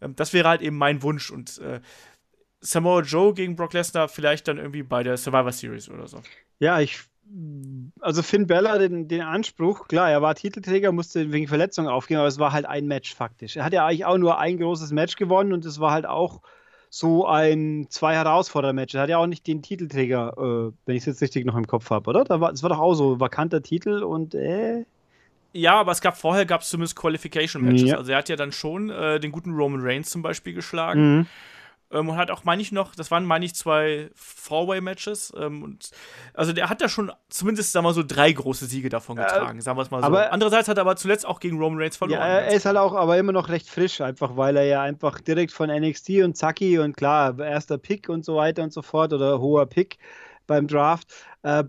Ähm, das wäre halt eben mein Wunsch und äh, Samoa Joe gegen Brock Lesnar vielleicht dann irgendwie bei der Survivor Series oder so. Ja, ich. Also Finn Bella, den, den Anspruch, klar, er war Titelträger, musste wegen Verletzungen aufgehen, aber es war halt ein Match faktisch. Er hat ja eigentlich auch nur ein großes Match gewonnen und es war halt auch so ein zwei Herausforderer-Match. Er hat ja auch nicht den Titelträger, äh, wenn ich es jetzt richtig noch im Kopf habe, oder? Da war, es war doch auch so vakanter Titel und äh. Ja, aber es gab vorher gab es zumindest Qualification Matches. Ja. Also er hat ja dann schon äh, den guten Roman Reigns zum Beispiel geschlagen. Mhm. Ähm, und hat auch, meine ich noch, das waren, meine ich, zwei Four-Way-Matches. Ähm, also der hat da schon zumindest, sagen wir mal so, drei große Siege davon getragen, äh, sagen wir es mal so. Aber, Andererseits hat er aber zuletzt auch gegen Roman Reigns verloren. Ja, er ist halt auch aber immer noch recht frisch, einfach weil er ja einfach direkt von NXT und Zacki und klar, erster Pick und so weiter und so fort oder hoher Pick beim Draft. Äh,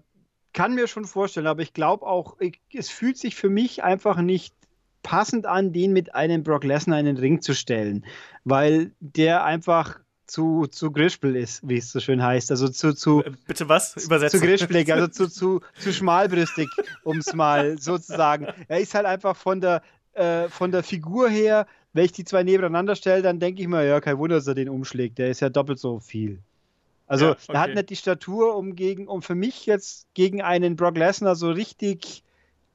kann mir schon vorstellen, aber ich glaube auch, ich, es fühlt sich für mich einfach nicht passend an, den mit einem Brock Lesnar in den Ring zu stellen, weil der einfach zu, zu Grischbel ist, wie es so schön heißt. Also zu, zu äh, Bitte was? Übersetzen. Zu Grischbelig, also zu, zu, zu schmalbrüstig, um es mal so zu sagen. Er ist halt einfach von der, äh, von der Figur her, wenn ich die zwei nebeneinander stelle, dann denke ich mir, ja, kein Wunder, dass er den umschlägt. Der ist ja doppelt so viel. Also ja, okay. er hat nicht die Statur, um gegen, um für mich jetzt gegen einen Brock Lesnar so richtig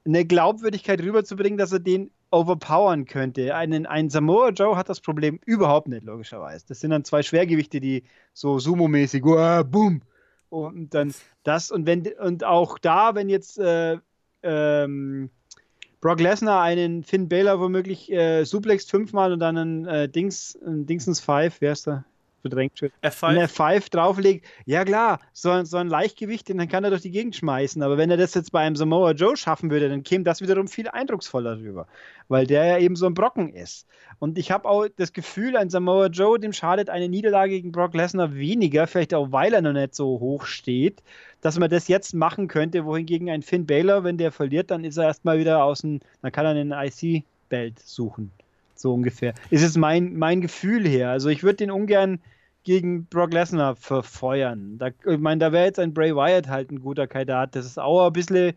eine Glaubwürdigkeit rüberzubringen, dass er den overpowern könnte. Einen, ein Samoa Joe hat das Problem überhaupt nicht, logischerweise. Das sind dann zwei Schwergewichte, die so Sumo-mäßig, uh, boom. Und dann das, und wenn, und auch da, wenn jetzt äh, ähm, Brock Lesnar einen Finn Baylor womöglich äh, suplext fünfmal und dann einen äh, Dings, einen Dingsens Five, wer ist da? Verdrängt schon. F5? Wenn er F5 drauflegt, ja klar, so, so ein Leichtgewicht, dann kann er durch die Gegend schmeißen. Aber wenn er das jetzt bei einem Samoa Joe schaffen würde, dann käme das wiederum viel eindrucksvoller rüber. Weil der ja eben so ein Brocken ist. Und ich habe auch das Gefühl, ein Samoa Joe, dem schadet eine Niederlage gegen Brock Lesnar weniger, vielleicht auch weil er noch nicht so hoch steht, dass man das jetzt machen könnte, wohingegen ein Finn Baylor, wenn der verliert, dann ist er erstmal wieder aus dem, dann kann er einen IC-Belt suchen. So ungefähr. Ist es mein, mein Gefühl her. Also ich würde den ungern gegen Brock Lesnar verfeuern. Da, ich meine, da wäre jetzt ein Bray Wyatt halt ein guter Kandidat. Das ist auch ein bisschen,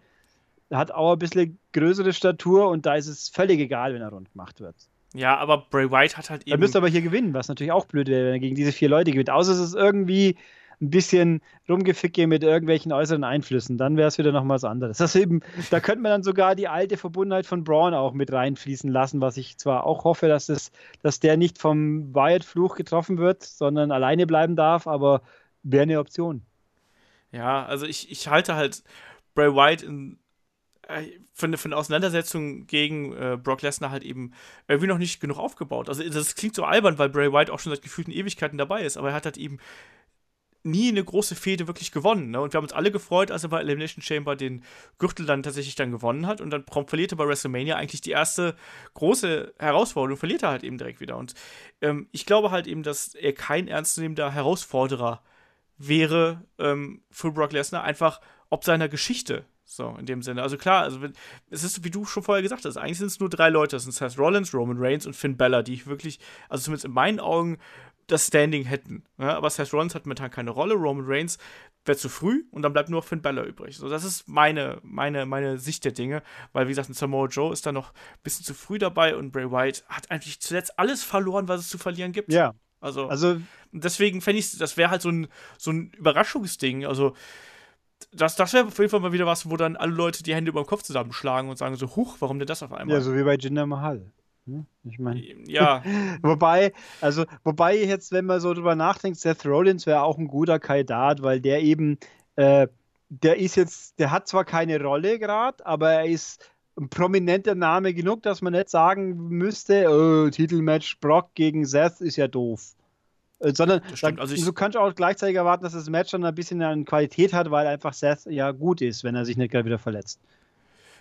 hat auch ein bisschen größere Statur und da ist es völlig egal, wenn er rund gemacht wird. Ja, aber Bray Wyatt hat halt eben. Er müsste aber hier gewinnen, was natürlich auch blöd wäre, wenn er gegen diese vier Leute gewinnt. Außer es ist irgendwie ein bisschen rumgeficke mit irgendwelchen äußeren Einflüssen, dann wäre es wieder noch was anderes. Das eben, da könnte man dann sogar die alte Verbundenheit von Braun auch mit reinfließen lassen, was ich zwar auch hoffe, dass, das, dass der nicht vom Wyatt-Fluch getroffen wird, sondern alleine bleiben darf, aber wäre eine Option. Ja, also ich, ich halte halt Bray Wyatt in, äh, von, von der Auseinandersetzung gegen äh, Brock Lesnar halt eben irgendwie noch nicht genug aufgebaut. Also das klingt so albern, weil Bray Wyatt auch schon seit gefühlten Ewigkeiten dabei ist, aber er hat halt eben nie eine große Fehde wirklich gewonnen. Ne? Und wir haben uns alle gefreut, als er bei Elimination Chamber den Gürtel dann tatsächlich dann gewonnen hat und dann prompt verliert er bei WrestleMania eigentlich die erste große Herausforderung, verliert er halt eben direkt wieder. Und ähm, ich glaube halt eben, dass er kein ernstzunehmender Herausforderer wäre ähm, für Brock Lesnar, einfach ob seiner Geschichte. So, in dem Sinne. Also klar, also es ist, wie du schon vorher gesagt hast, eigentlich sind es nur drei Leute. Das sind Seth Rollins, Roman Reigns und Finn Bella, die ich wirklich, also zumindest in meinen Augen, das Standing hätten. Ja, aber Seth Rollins hat momentan keine Rolle, Roman Reigns wäre zu früh und dann bleibt nur Finn Bella übrig. So, das ist meine, meine, meine Sicht der Dinge, weil wie gesagt, ein Samoa Joe ist da noch ein bisschen zu früh dabei und Bray Wyatt hat eigentlich zuletzt alles verloren, was es zu verlieren gibt. Ja. Also, Also, deswegen fände ich, das wäre halt so ein, so ein Überraschungsding. Also, das, das wäre auf jeden Fall mal wieder was, wo dann alle Leute die Hände über den Kopf zusammenschlagen und sagen so, huch, warum denn das auf einmal? ja, so wie bei Jinder Mahal. Hm? Ich meine. ja, Wobei, also, wobei jetzt, wenn man so drüber nachdenkt, Seth Rollins wäre auch ein guter Kandidat, weil der eben, äh, der ist jetzt, der hat zwar keine Rolle gerade, aber er ist ein prominenter Name genug, dass man nicht sagen müsste, oh, Titelmatch Brock gegen Seth ist ja doof. Äh, sondern Das stimmt. da, Also du kannst auch gleichzeitig erwarten, dass das Match dann ein bisschen an Qualität hat, weil einfach Seth ja gut ist, wenn er sich nicht gerade wieder verletzt.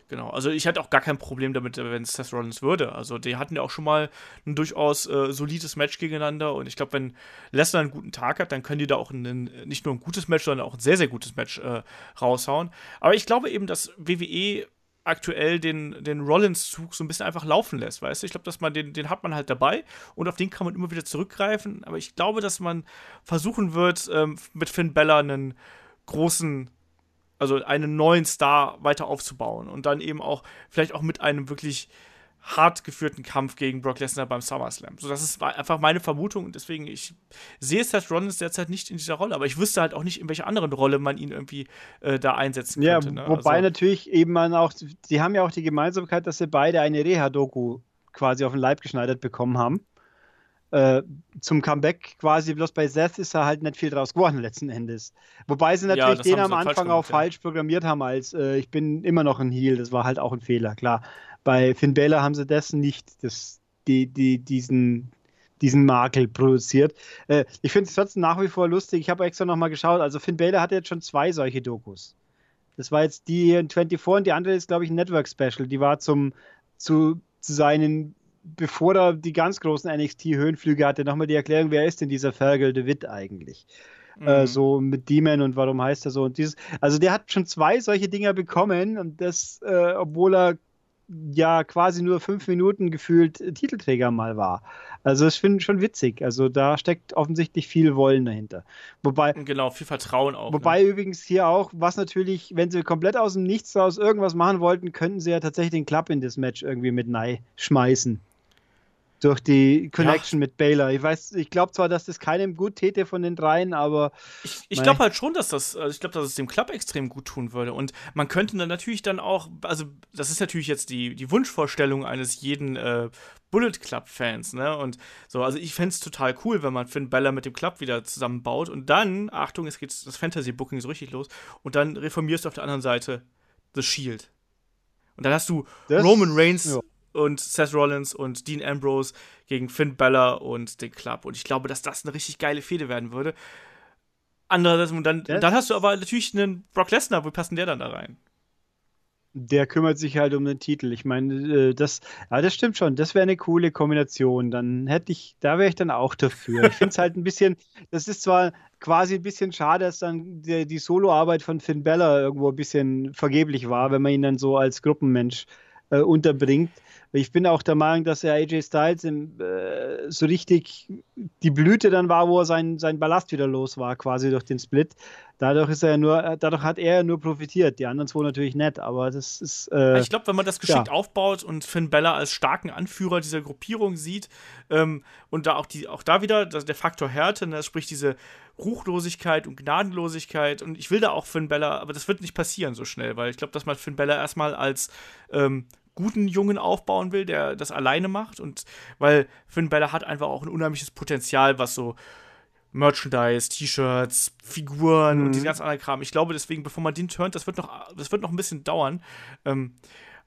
Genau, also ich hatte auch gar kein Problem damit, wenn es Seth Rollins würde. Also die hatten ja auch schon mal ein durchaus äh, solides Match gegeneinander und ich glaube, wenn Lesnar einen guten Tag hat, dann können die da auch einen, nicht nur ein gutes Match, sondern auch ein sehr, sehr gutes Match äh, raushauen. Aber ich glaube eben, dass WWE aktuell den, den Rollins-Zug so ein bisschen einfach laufen lässt, weißt du? Ich glaube, dass man den, den hat man halt dabei und auf den kann man immer wieder zurückgreifen. Aber ich glaube, dass man versuchen wird, ähm, mit Finn Bella einen großen also einen neuen Star weiter aufzubauen und dann eben auch vielleicht auch mit einem wirklich hart geführten Kampf gegen Brock Lesnar beim SummerSlam. So, das ist einfach meine Vermutung und deswegen, ich sehe Seth Rollins derzeit nicht in dieser Rolle, aber ich wüsste halt auch nicht, in welcher anderen Rolle man ihn irgendwie äh, da einsetzen Ja, könnte. Ne? wobei also, natürlich eben man auch, die haben ja auch die Gemeinsamkeit, dass sie beide eine Reha-Doku quasi auf den Leib geschneidert bekommen haben. Äh, zum Comeback quasi, bloß bei Seth ist da halt nicht viel draus geworden letzten Endes. Wobei sie Ja, natürlich das den am Anfang auch gemacht, ja. falsch programmiert haben, als äh, ich bin immer noch ein Heel, das war halt auch ein Fehler, klar. Bei Finn Balor haben sie das nicht, das, die, die, diesen, diesen Makel produziert. Äh, ich finde es trotzdem nach wie vor lustig. Ich habe extra nochmal geschaut. Also Finn Balor hatte jetzt schon zwei solche Dokus. Das war jetzt die in 24 und die andere ist, glaube ich, ein Network Special. Die war zum zu, zu seinen, bevor er die ganz großen NXT-Höhenflüge hatte, nochmal die Erklärung, wer ist denn dieser Fergal DeWitt eigentlich? Äh, Mhm. so mit Demon und warum heißt er so und dieses. Also der hat schon zwei solche Dinger bekommen und das, äh, obwohl er ja quasi nur fünf Minuten gefühlt äh, Titelträger mal war. Also ich finde schon witzig. Also da steckt offensichtlich viel Wollen dahinter. Wobei, Genau, viel Vertrauen auch. Wobei ne? übrigens hier auch, was natürlich, wenn sie komplett aus dem Nichts raus irgendwas machen wollten, könnten sie ja tatsächlich den Club in das Match irgendwie mit Nye schmeißen. Durch die Connection mit Baylor. Ich weiß, ich glaube zwar, dass das keinem gut täte von den dreien, aber Ich, ich glaube halt schon, dass das, also ich glaube, dass es dem Club extrem gut tun würde. Und man könnte dann natürlich dann auch, also das ist natürlich jetzt die, die Wunschvorstellung eines jeden äh, Bullet Club-Fans, ne? Und so, also ich fände es total cool, wenn man Finn Bella mit dem Club wieder zusammenbaut und dann, Achtung, es geht das Fantasy-Booking so richtig los, und dann reformierst du auf der anderen Seite The Shield. Und dann hast du Das- Roman Reigns ja. Und Seth Rollins und Dean Ambrose gegen Finn Balor und den Club. Und ich glaube, dass das eine richtig geile Fehde werden würde. Andererseits, und dann, dann hast du aber natürlich einen Brock Lesnar, wo passt denn der dann da rein? Der kümmert sich halt um den Titel. Ich meine, äh, das, ja, das stimmt schon. Das wäre eine coole Kombination. Dann hätte ich, da wäre ich dann auch dafür. Ich finde es halt ein bisschen, das ist zwar quasi ein bisschen schade, dass dann die, die Soloarbeit von Finn Bella irgendwo ein bisschen vergeblich war, wenn man ihn dann so als Gruppenmensch äh, unterbringt. Ich bin auch der Meinung, dass er AJ Styles im, äh, so richtig die Blüte dann war, wo er sein, sein Ballast wieder los war, quasi durch den Split. Dadurch ist er ja nur, äh, dadurch hat er nur profitiert. Die anderen zwei natürlich nett, aber das ist. Äh, ich glaube, wenn man das geschickt ja. aufbaut und Finn Bella als starken Anführer dieser Gruppierung sieht ähm, und da auch die, auch da wieder das, der Faktor Härte, ne, sprich diese Ruchlosigkeit und Gnadenlosigkeit und ich will da auch Finn Bella, aber das wird nicht passieren so schnell, weil ich glaube, dass man Finn Bella erstmal als ähm, guten Jungen aufbauen will, der das alleine macht. Und weil Finn Balor hat einfach auch ein unheimliches Potenzial, was so Merchandise, T-Shirts, Figuren mhm. und diese ganzen anderen Kram. Ich glaube deswegen, bevor man den turnt, das wird noch, das wird noch ein bisschen dauern. Ähm,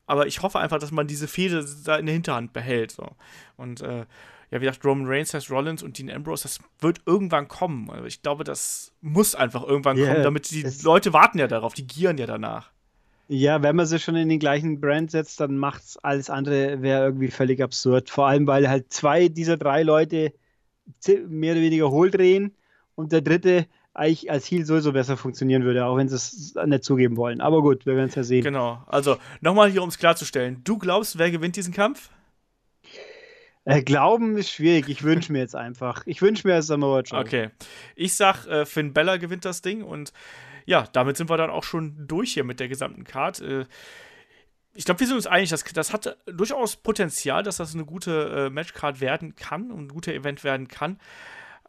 aber ich hoffe einfach, dass man diese Fehde da in der Hinterhand behält. So. Und äh, ja, wie gesagt, Roman Reigns, Seth Rollins und Dean Ambrose, das wird irgendwann kommen. Also ich glaube, das muss einfach irgendwann yeah, kommen, damit die Leute warten ja darauf, die gieren ja danach. Ja, wenn man sie schon in den gleichen Brand setzt, dann macht's alles andere wäre irgendwie völlig absurd. Vor allem, weil halt zwei dieser drei Leute mehr oder weniger hohl drehen und der dritte eigentlich als Heal sowieso besser funktionieren würde, auch wenn sie es nicht zugeben wollen. Aber gut, wir werden es ja sehen. Genau. Also nochmal hier, um es klarzustellen. Du glaubst, wer gewinnt diesen Kampf? Äh, glauben ist schwierig. Ich wünsche mir jetzt einfach. Ich wünsche mir Samoa Joe. Okay. Ich sag, äh, Finn Bella gewinnt das Ding und ja, damit sind wir dann auch schon durch hier mit der gesamten Card. Äh, ich glaube, wir sind uns einig, dass das hat durchaus Potenzial, dass das eine gute äh, Matchcard werden kann und ein guter Event werden kann.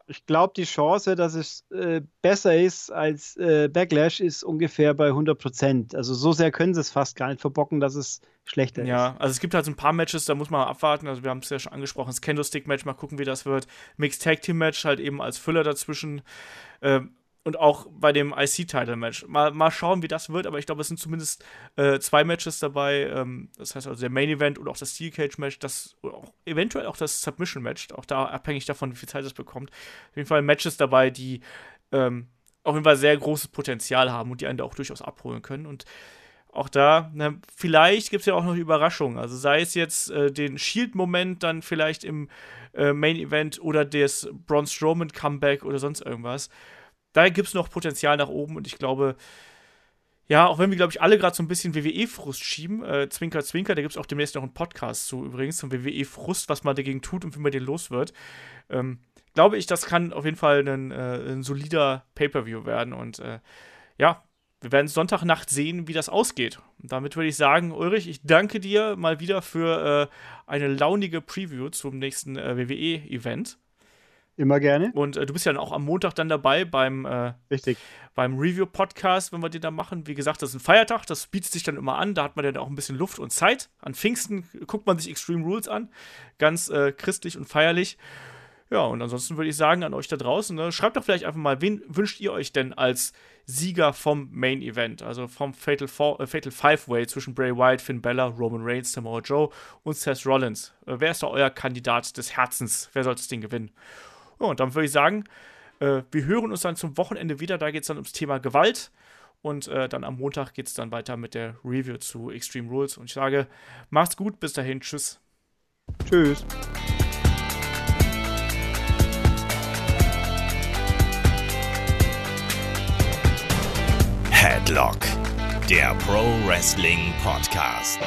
Ich glaube, die Chance, dass es äh, besser ist als äh, Backlash, ist ungefähr bei 100 Prozent. Also so sehr können sie es fast gar nicht verbocken, dass es schlechter ja, ist. Ja, also es gibt halt so ein paar Matches, da muss man abwarten. Also wir haben es ja schon angesprochen, das Candlestick-Match, mal gucken, wie das wird. Mixed Tag Team Match halt eben als Füller dazwischen. Ähm, und auch bei dem IC-Title-Match. Mal, mal schauen, wie das wird, aber ich glaube, es sind zumindest äh, zwei Matches dabei. Ähm, das heißt also der Main-Event und auch das Steel Cage-Match, das auch, eventuell auch das Submission-Match, auch da abhängig davon, wie viel Zeit es bekommt. Auf jeden Fall Matches dabei, die ähm, auf jeden Fall sehr großes Potenzial haben und die einen da auch durchaus abholen können. Und auch da, na, vielleicht gibt es ja auch noch Überraschungen. Also sei es jetzt äh, den Shield-Moment dann vielleicht im äh, Main-Event oder das Braun Strowman-Comeback oder sonst irgendwas da gibt es noch Potenzial nach oben und ich glaube, ja, auch wenn wir, glaube ich, alle gerade so ein bisschen WWE-Frust schieben, äh, Zwinker, Zwinker, da gibt es auch demnächst noch einen Podcast zu übrigens, zum WWE-Frust, was man dagegen tut und wie man den los wird. Ähm, glaube ich, das kann auf jeden Fall ein, äh, ein solider Pay-Per-View werden und äh, ja, wir werden Sonntagnacht sehen, wie das ausgeht. Und damit würde ich sagen, Ulrich, ich danke dir mal wieder für äh, eine launige Preview zum nächsten äh, WWE-Event. Immer gerne. Und äh, du bist ja auch am Montag dann dabei beim, äh, Richtig. beim Review-Podcast, wenn wir den da machen. Wie gesagt, das ist ein Feiertag, das bietet sich dann immer an. Da hat man dann auch ein bisschen Luft und Zeit. An Pfingsten guckt man sich Extreme Rules an. Ganz äh, christlich und feierlich. Ja, und ansonsten würde ich sagen an euch da draußen, ne, schreibt doch vielleicht einfach mal, wen wünscht ihr euch denn als Sieger vom Main Event, also vom Fatal, Four, äh, Fatal Five Way zwischen Bray Wyatt, Finn Bella, Roman Reigns, Samoa Joe und Seth Rollins. Äh, wer ist da euer Kandidat des Herzens? Wer soll das Ding gewinnen? Ja, und dann würde ich sagen, äh, wir hören uns dann zum Wochenende wieder. Da geht es dann ums Thema Gewalt. Und äh, dann am Montag geht es dann weiter mit der Review zu Extreme Rules. Und ich sage, macht's gut, bis dahin, tschüss. Tschüss. Headlock, der Pro Wrestling Podcast.